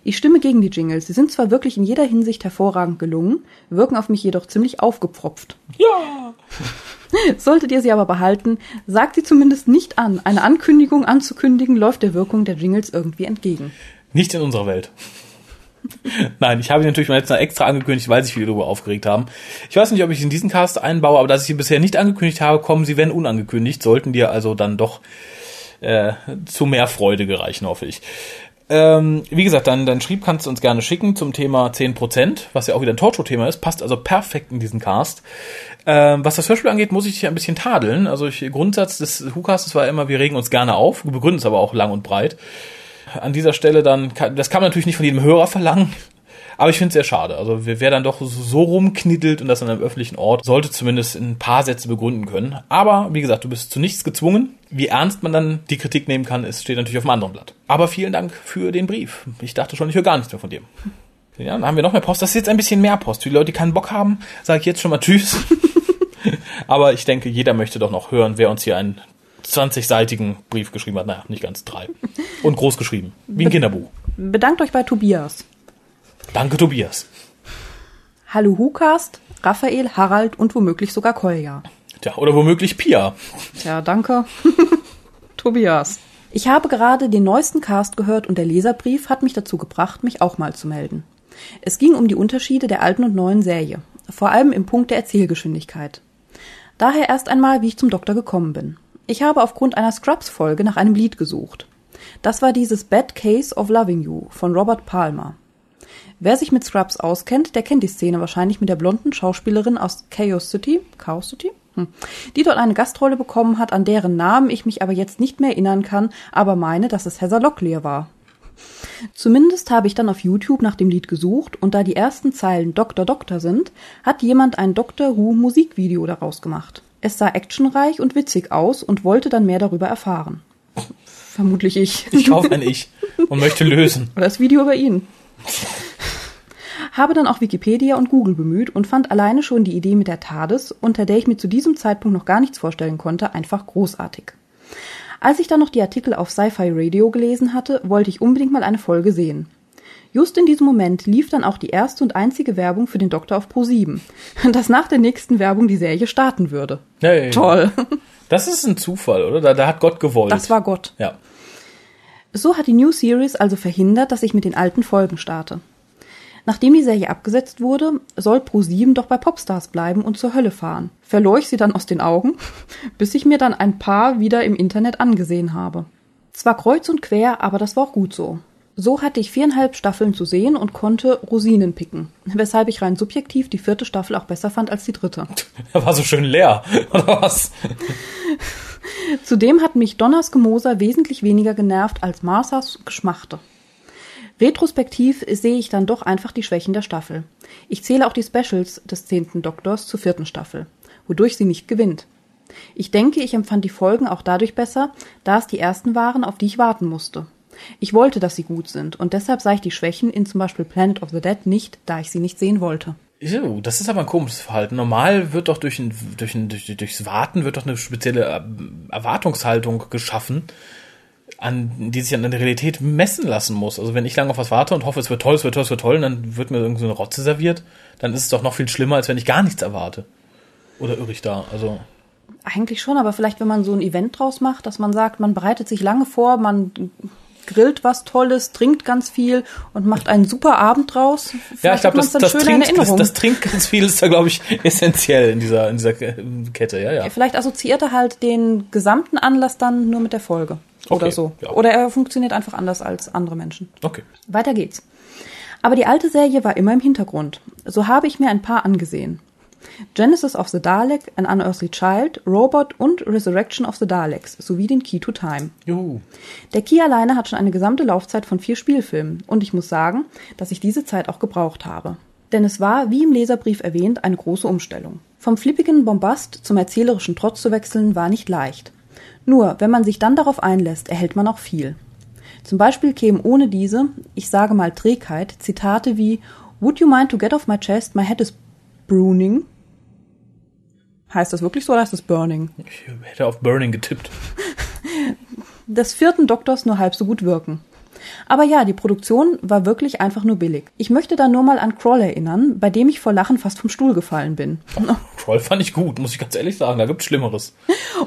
Ich stimme gegen die Jingles. Sie sind zwar wirklich in jeder Hinsicht hervorragend gelungen, wirken auf mich jedoch ziemlich aufgepfropft. Ja! Solltet ihr sie aber behalten, sagt sie zumindest nicht an. Eine Ankündigung anzukündigen läuft der Wirkung der Jingles irgendwie entgegen. Nicht in unserer Welt. Nein, ich habe sie natürlich mal letztes Mal extra angekündigt, weil sich viele darüber aufgeregt haben. Ich weiß nicht, ob ich sie in diesen Cast einbaue, aber dass ich sie bisher nicht angekündigt habe, kommen sie, wenn unangekündigt, sollten dir also dann doch äh, zu mehr Freude gereichen, hoffe ich. Ähm, wie gesagt, dann, dann schrieb kannst du uns gerne schicken zum Thema 10%, was ja auch wieder ein Torture-Thema ist, passt also perfekt in diesen Cast. Ähm, was das Hörspiel angeht, muss ich dich ein bisschen tadeln. Also ich, Grundsatz des WhoCasts war immer, wir regen uns gerne auf, begründen es aber auch lang und breit an dieser Stelle dann, das kann man natürlich nicht von jedem Hörer verlangen, Aber ich finde es sehr schade. Also wer dann doch so rumkniddelt und das an einem öffentlichen Ort, sollte zumindest in ein paar Sätze begründen können. Aber wie gesagt, du bist zu nichts gezwungen. Wie ernst man dann die Kritik nehmen kann, ist, steht natürlich auf einem anderen Blatt. Aber vielen Dank für den Brief. Ich dachte schon, ich höre gar nichts mehr von dir. Ja, dann haben wir noch mehr Post. Das ist jetzt ein bisschen mehr Post. Für die Leute, die keinen Bock haben, sage ich jetzt schon mal Tschüss. Aber ich denke, jeder möchte doch noch hören, wer uns hier einen 20-seitigen Brief geschrieben hat. Naja, nicht ganz drei. Und groß geschrieben. Wie ein Kinderbuch. Bedankt euch bei Tobias. Danke, Tobias. Hallo Hukast, Raphael, Harald und womöglich sogar Kolja. Tja, oder womöglich Pia. Tja, danke. Tobias. Ich habe gerade den neuesten Cast gehört und der Leserbrief hat mich dazu gebracht, mich auch mal zu melden. Es ging um die Unterschiede der alten und neuen Serie, vor allem im Punkt der Erzählgeschwindigkeit. Daher erst einmal, wie ich zum Doktor gekommen bin. Ich habe aufgrund einer Scrubs-Folge nach einem Lied gesucht. Das war dieses Bad Case of Loving You von Robert Palmer. Wer sich mit Scrubs auskennt, der kennt die Szene wahrscheinlich mit der blonden Schauspielerin aus Chaos City, Chaos City, hm. die dort eine Gastrolle bekommen hat, an deren Namen ich mich aber jetzt nicht mehr erinnern kann, aber meine, dass es Heather Locklear war. Zumindest habe ich dann auf YouTube nach dem Lied gesucht und da die ersten Zeilen Doktor Doktor sind, hat jemand ein Doctor Who Musikvideo daraus gemacht. Es sah actionreich und witzig aus und wollte dann mehr darüber erfahren. Vermutlich ich. Ich kaufe ein Ich und möchte lösen. Das Video über ihn. Habe dann auch Wikipedia und Google bemüht und fand alleine schon die Idee mit der TARDIS, unter der ich mir zu diesem Zeitpunkt noch gar nichts vorstellen konnte, einfach großartig. Als ich dann noch die Artikel auf Sci-Fi Radio gelesen hatte, wollte ich unbedingt mal eine Folge sehen. Just in diesem Moment lief dann auch die erste und einzige Werbung für den Doktor auf Pro7, dass nach der nächsten Werbung die Serie starten würde. Hey. Toll. Das ist ein Zufall, oder? Da, da hat Gott gewollt. Das war Gott. Ja. So hat die New Series also verhindert, dass ich mit den alten Folgen starte. Nachdem die Serie abgesetzt wurde, soll Pro7 doch bei Popstars bleiben und zur Hölle fahren. Verlor ich sie dann aus den Augen, bis ich mir dann ein paar wieder im Internet angesehen habe. Zwar kreuz und quer, aber das war auch gut so. So hatte ich viereinhalb Staffeln zu sehen und konnte Rosinen picken, weshalb ich rein subjektiv die vierte Staffel auch besser fand als die dritte. Er war so schön leer, oder was? Zudem hat mich Donners Gemoser wesentlich weniger genervt als Marsas Geschmachte. Retrospektiv sehe ich dann doch einfach die Schwächen der Staffel. Ich zähle auch die Specials des zehnten Doktors zur vierten Staffel, wodurch sie nicht gewinnt. Ich denke, ich empfand die Folgen auch dadurch besser, da es die ersten waren, auf die ich warten musste. Ich wollte, dass sie gut sind, und deshalb sah ich die Schwächen in zum Beispiel Planet of the Dead nicht, da ich sie nicht sehen wollte. Jo, das ist aber ein komisches Verhalten. Normal wird doch durch ein, durch ein, durch, durchs Warten wird doch eine spezielle äh, Erwartungshaltung geschaffen, an die sich an der Realität messen lassen muss. Also wenn ich lange auf was warte und hoffe, es wird toll, es wird toll, es wird toll, und dann wird mir irgendwie so eine Rotze serviert, dann ist es doch noch viel schlimmer, als wenn ich gar nichts erwarte. Oder irre ich da? Also Eigentlich schon, aber vielleicht, wenn man so ein Event draus macht, dass man sagt, man bereitet sich lange vor, man grillt was Tolles, trinkt ganz viel und macht einen super Abend draus. Vielleicht ja, ich glaube, das, das, trinkt, das, das trinkt ganz viel ist da, glaube ich, essentiell in dieser, in dieser Kette. Ja, ja. Vielleicht assoziiert er halt den gesamten Anlass dann nur mit der Folge. Oder Okay, so. ja. Oder er funktioniert einfach anders als andere Menschen. Okay. Weiter geht's. Aber die alte Serie war immer im Hintergrund. So habe ich mir ein paar angesehen. Genesis of the Dalek, An Unearthly Child, Robot und Resurrection of the Daleks sowie den Key to Time. Juhu. Der Key alleine hat schon eine gesamte Laufzeit von vier Spielfilmen und ich muss sagen, dass ich diese Zeit auch gebraucht habe. Denn es war, wie im Leserbrief erwähnt, eine große Umstellung. Vom flippigen Bombast zum erzählerischen Trotz zu wechseln war nicht leicht. Nur, wenn man sich dann darauf einlässt, erhält man auch viel. Zum Beispiel kämen ohne diese, ich sage mal Trägheit, Zitate wie Would you mind to get off my chest, my head is bruning? Heißt das wirklich so oder heißt das burning? Ich hätte auf Burning getippt. des vierten Doktors nur halb so gut wirken. Aber ja, die Produktion war wirklich einfach nur billig. Ich möchte da nur mal an Crawl erinnern, bei dem ich vor Lachen fast vom Stuhl gefallen bin. Troll fand ich gut, muss ich ganz ehrlich sagen. Da gibt's Schlimmeres.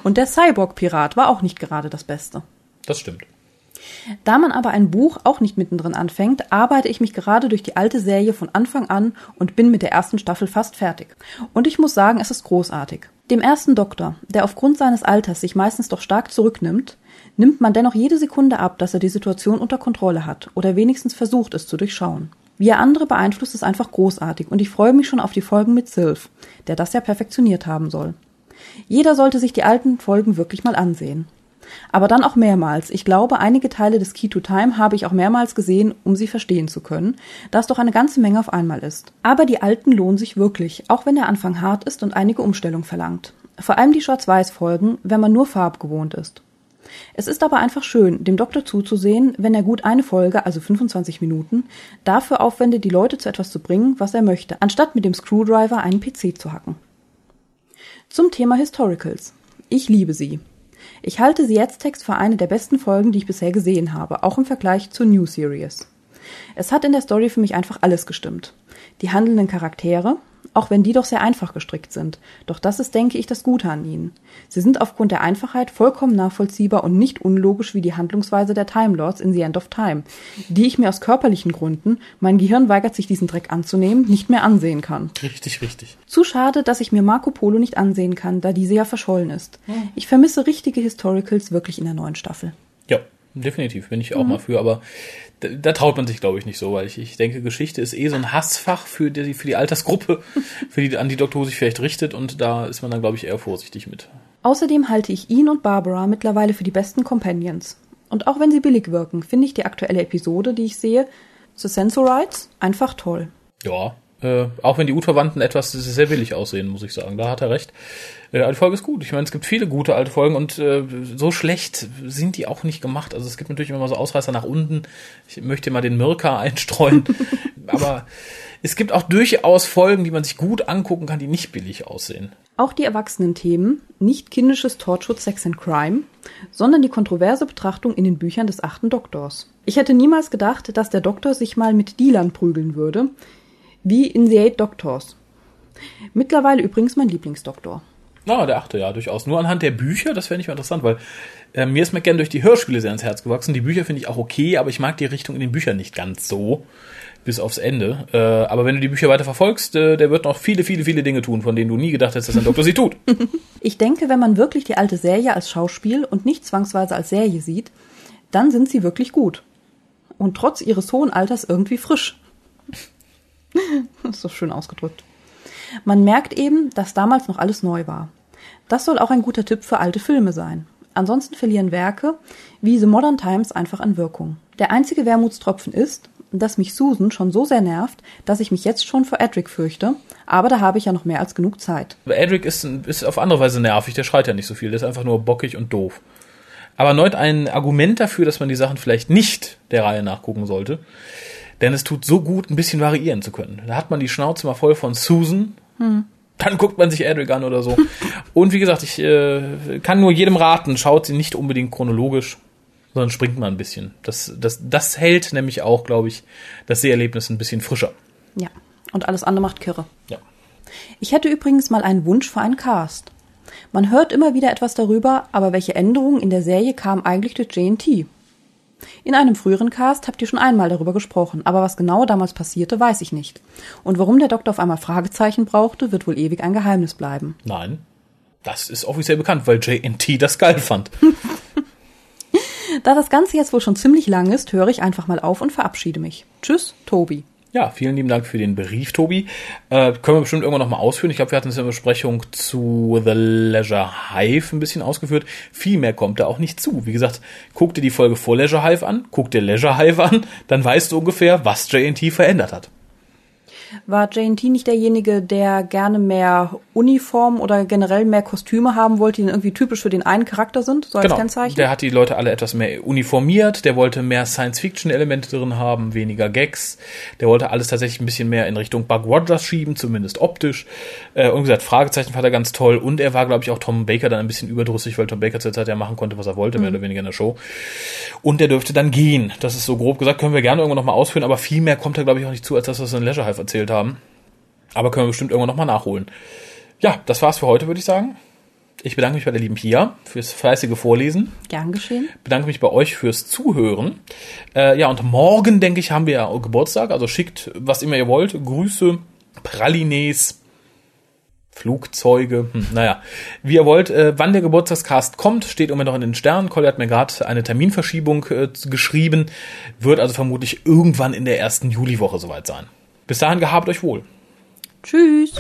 Und der Cyborg-Pirat war auch nicht gerade das Beste. Das stimmt. Da man aber ein Buch auch nicht mittendrin anfängt, arbeite ich mich gerade durch die alte Serie von Anfang an und bin mit der ersten Staffel fast fertig. Und ich muss sagen, es ist großartig. Dem ersten Doktor, der aufgrund seines Alters sich meistens doch stark zurücknimmt, nimmt man dennoch jede Sekunde ab, dass er die Situation unter Kontrolle hat oder wenigstens versucht es zu durchschauen. Wie er andere beeinflusst, ist einfach großartig und ich freue mich schon auf die Folgen mit Sylph, der das ja perfektioniert haben soll. Jeder sollte sich die alten Folgen wirklich mal ansehen. Aber dann auch mehrmals. Ich glaube, einige Teile des Key to Time habe ich auch mehrmals gesehen, um sie verstehen zu können, da es doch eine ganze Menge auf einmal ist. Aber die alten lohnen sich wirklich, auch wenn der Anfang hart ist und einige Umstellung verlangt. Vor allem die Schwarz-Weiß-Folgen, wenn man nur Farb gewohnt ist. Es ist aber einfach schön, dem Doktor zuzusehen, wenn er gut eine Folge, also 25 Minuten, dafür aufwendet, die Leute zu etwas zu bringen, was er möchte, anstatt mit dem Screwdriver einen PC zu hacken. Zum Thema Historicals. Ich liebe sie. Ich halte sie jetzt Text für eine der besten Folgen, die ich bisher gesehen habe, auch im Vergleich zur New Series. Es hat in der Story für mich einfach alles gestimmt. Die handelnden Charaktere, auch wenn die doch sehr einfach gestrickt sind. Doch das ist, denke ich, das Gute an ihnen. Sie sind aufgrund der Einfachheit vollkommen nachvollziehbar und nicht unlogisch wie die Handlungsweise der Time Lords in The End of Time, die ich mir aus körperlichen Gründen, mein Gehirn weigert sich diesen Dreck anzunehmen, nicht mehr ansehen kann. Richtig, richtig. Zu schade, dass ich mir Marco Polo nicht ansehen kann, da diese ja verschollen ist. Ich vermisse richtige Historicals wirklich in der neuen Staffel. Ja, definitiv, bin ich auch mal für, aber da, da traut man sich, glaube ich, nicht so, weil ich, ich denke, Geschichte ist eh so ein Hassfach für die, für die Altersgruppe, für die, an die Doktor sich vielleicht richtet und da ist man dann, glaube ich, eher vorsichtig mit. Außerdem halte ich ihn und Barbara mittlerweile für die besten Companions. Und auch wenn sie billig wirken, finde ich die aktuelle Episode, die ich sehe, The Sensorites, einfach toll. Ja, äh, auch wenn die U-Verwandten etwas sehr billig aussehen, muss ich sagen. Da hat er recht. Äh, alte Folge ist gut. Ich meine, es gibt viele gute alte Folgen und äh, so schlecht sind die auch nicht gemacht. Also es gibt natürlich immer mal so Ausreißer nach unten. Ich möchte mal den Mirka einstreuen. Aber es gibt auch durchaus Folgen, die man sich gut angucken kann, die nicht billig aussehen. Auch die Erwachsenen-Themen, nicht kindisches Torchwood Sex and Crime, sondern die kontroverse Betrachtung in den Büchern des achten Doktors. Ich hätte niemals gedacht, dass der Doktor sich mal mit Dealern prügeln würde, wie in The Eight Doctors. Mittlerweile übrigens mein Lieblingsdoktor. Na, der achte, ja, durchaus. Nur anhand der Bücher, das wäre nicht mal interessant, weil äh, mir ist McGann durch die Hörspiele sehr ins Herz gewachsen. Die Bücher finde ich auch okay, aber ich mag die Richtung in den Büchern nicht ganz so. Bis aufs Ende. Äh, aber wenn du die Bücher weiter verfolgst, äh, der wird noch viele, viele, viele Dinge tun, von denen du nie gedacht hättest, dass ein Doktor sie tut. Ich denke, wenn man wirklich die alte Serie als Schauspiel und nicht zwangsweise als Serie sieht, dann sind sie wirklich gut. Und trotz ihres hohen Alters irgendwie frisch. Das ist so schön ausgedrückt. Man merkt eben, dass damals noch alles neu war. Das soll auch ein guter Tipp für alte Filme sein. Ansonsten verlieren Werke wie The Modern Times einfach an Wirkung. Der einzige Wermutstropfen ist, dass mich Susan schon so sehr nervt, dass ich mich jetzt schon vor Edric fürchte, aber da habe ich ja noch mehr als genug Zeit. Edric ist, ist auf andere Weise nervig, der schreit ja nicht so viel, der ist einfach nur bockig und doof. Aber erneut ein Argument dafür, dass man die Sachen vielleicht nicht der Reihe nachgucken sollte. Denn es tut so gut, ein bisschen variieren zu können. Da hat man die Schnauze mal voll von Susan. Dann guckt man sich Edric an oder so. Und wie gesagt, ich äh, kann nur jedem raten, schaut sie nicht unbedingt chronologisch, sondern springt mal ein bisschen. Das, das, das hält nämlich auch, glaube ich, das Seherlebnis ein bisschen frischer. Ja, und alles andere macht Kirre. Ja. Ich hätte übrigens mal einen Wunsch für einen Cast. Man hört immer wieder etwas darüber, aber welche Änderungen in der Serie kamen eigentlich durch JT? In einem früheren Cast habt ihr schon einmal darüber gesprochen, aber was genau damals passierte, weiß ich nicht. Und warum der Doktor auf einmal Fragezeichen brauchte, wird wohl ewig ein Geheimnis bleiben. Nein. Das ist offiziell bekannt, weil JNT das geil fand. Da das Ganze jetzt wohl schon ziemlich lang ist, höre ich einfach mal auf und verabschiede mich. Tschüss, Tobi. Ja, vielen lieben Dank für den Brief, Tobi. Äh, können wir bestimmt irgendwann nochmal ausführen. Ich glaube, wir hatten es in der Besprechung zu The Leisure Hive ein bisschen ausgeführt. Viel mehr kommt da auch nicht zu. Wie gesagt, guck dir die Folge vor Leisure Hive an, guck dir Leisure Hive an, dann weißt du ungefähr, was JNT verändert hat. War JT nicht derjenige, der gerne mehr Uniform oder generell mehr Kostüme haben wollte, die dann irgendwie typisch für den einen Charakter sind, so als Genau. Kennzeichen? Der hat die Leute alle etwas mehr uniformiert, der wollte mehr Science-Fiction-Elemente drin haben, weniger Gags. Der wollte alles tatsächlich ein bisschen mehr in Richtung Bug Rogers schieben, zumindest optisch. Äh, und gesagt, Fragezeichen fand er ganz toll. Und er war, glaube ich, auch Tom Baker dann ein bisschen überdrüssig, weil Tom Baker zur Zeit ja machen konnte, was er wollte, mehr oder weniger in der Show. Und der dürfte dann gehen. Das ist so grob gesagt, können wir gerne irgendwann nochmal ausführen, aber viel mehr kommt da, glaube ich, auch nicht zu, als das, was in Leisure Hive erzählt haben. Aber können wir bestimmt irgendwann nochmal nachholen. Ja, das war's für heute, würde ich sagen. Ich bedanke mich bei der lieben Pia fürs fleißige Vorlesen. Gern geschehen. Bedanke mich bei euch fürs Zuhören. Äh, ja, und morgen, denke ich, haben wir ja Geburtstag. Also schickt, was immer ihr wollt. Grüße, Pralines, Flugzeuge, hm, naja, wie ihr wollt. Äh, wann der Geburtstagscast kommt, steht im Moment noch in den Sternen. Colli hat mir gerade eine Terminverschiebung äh, geschrieben. Wird also vermutlich irgendwann in der ersten Juliwoche soweit sein. Bis dahin gehabt euch wohl. Tschüss.